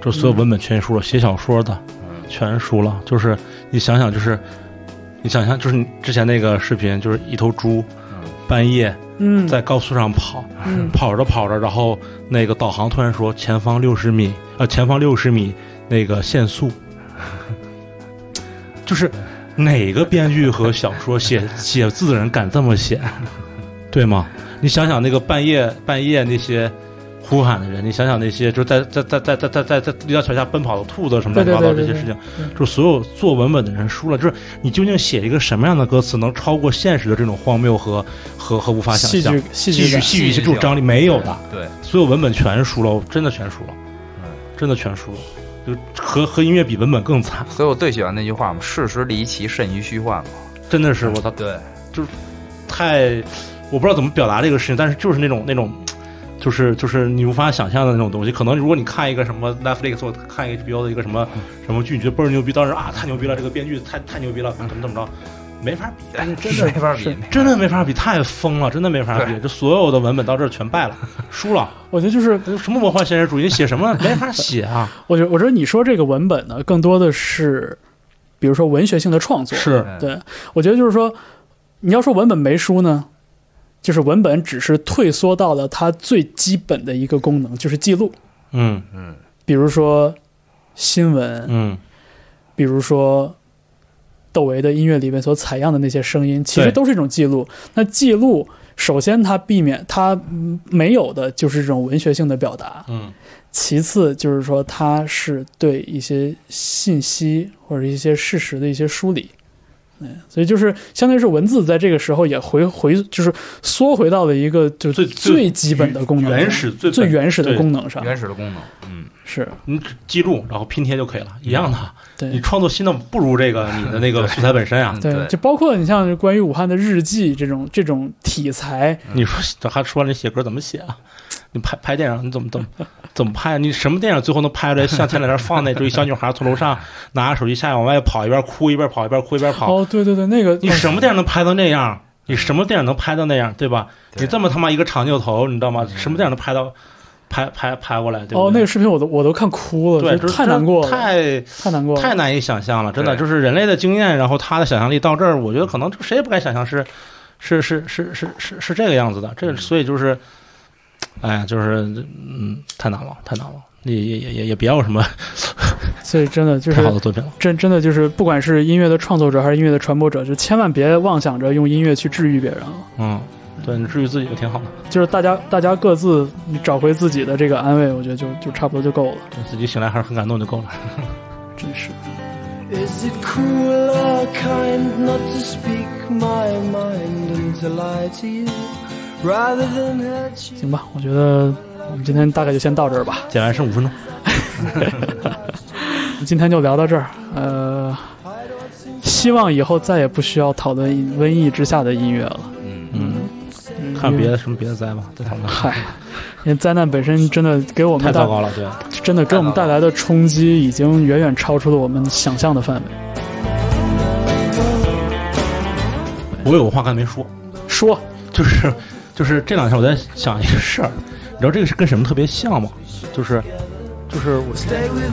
这所有文本全输了，写小说的全输了。就是你想想，就是你想象，就是你之前那个视频，就是一头猪半夜嗯，在高速上跑，嗯。跑着跑着，然后那个导航突然说前方六十米，呃，前方六十米那个限速，就是哪个编剧和小说写 写字的人敢这么写，对吗？你想想那个半夜半夜那些呼喊的人，你想想那些就在在在在在在在在立交桥下奔跑的兔子什么乱七八糟这些事情就所有做文本的人输了。就是你究竟写一个什么样的歌词，能超过现实的这种荒谬和和和无法想象戏剧？戏剧感戏剧戏剧这种张力没有的，对，所有文本全输了，真的全输了，真的全输了，就和和音乐比，文本更惨，所以我最喜欢那句话嘛，事实离奇甚于虚幻嘛。真的是我操，对，就是太我不知道怎么表达这个事情，但是就是那种那种。就是就是你无法想象的那种东西，可能如果你看一个什么 Netflix 或者看一个 HBO 的一个什么什么剧，你觉得倍儿牛逼，当时啊太牛逼了，这个编剧太太牛逼了，怎么怎么着，没法比，真的 没法比，真的没法比，太疯了，真的没法比，对这所有的文本到这儿全败了，输了，我觉得就是什么魔幻现实主义，你写什么没法写啊？我觉得我觉得你说这个文本呢，更多的是，比如说文学性的创作。是对，我觉得就是说，你要说文本没输呢，就是文本只是退缩到了它最基本的一个功能，就是记录。嗯嗯，比如说新闻，嗯比如说窦唯的音乐里面所采样的那些声音，其实都是一种记录。那记录，首先它避免它嗯没有的就是这种文学性的表达，嗯其次就是说它是对一些信息或者一些事实的一些梳理。嗯，所以就是相当于是文字在这个时候也回回就是缩回到了一个就是最最最基本的功能，原始最最原始的功能上原始的功能，嗯，是你记录然后拼贴就可以了，一样的。对你。创作新的不如这个你的那个素材本身啊。对，对就包括你像关于武汉的日记这种这种题材，你说这还说你写歌怎么写啊？你拍拍电影你怎么怎么怎么拍啊？你什么电影最后能拍出来像前两天放那，就一小女孩从楼上拿着手机下去往外跑，一边哭一边跑，一边哭一边跑。哦，对对对，那个你什么电影能拍到那样？你什么电影能拍到那样？对吧？对你这么他妈一个长镜头，你知道吗？什么电影能拍到拍拍拍过来？对对哦，那个视频我都我都看哭了，对，就就是太难过了，太太难过了，太难以想象了，真的就是人类的经验，然后他的想象力到这儿，我觉得可能就谁也不敢想象是是是是是是是这个样子的。这所以就是，哎呀，就是嗯，太难了，太难了。也也也也也别有什么 所以真的就太是好的作品了。真真的就是，不管是音乐的创作者还是音乐的传播者，就千万别妄想着用音乐去治愈别人了。嗯，对你治愈自己就挺好的，就是大家大家各自你找回自己的这个安慰，我觉得就就差不多就够了，对自己醒来还是很感动就够了。真是。Is it cruel or kind not to speak my mind and to lie to you rather than hurt 行吧，我觉得我们今天大概就先到这儿吧。剪完剩五分钟，今天就聊到这儿。呃，希望以后再也不需要讨论瘟疫之下的音乐了。嗯，嗯，嗯看别的什么别的灾吧，再讨论。嗨，因为灾难本身真的给我们太糟糕了，对，真的给我们带来的冲击已经远远超出了我们想象的范围。我有个话刚才没说，说就是就是这两天我在想一个事儿，你知道这个是跟什么特别像吗？就是就是我 Stay with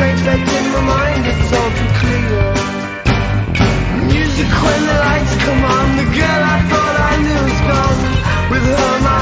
strange that in my mind it's all too clear. Music when the lights come on The girl I thought I knew is gone. With her my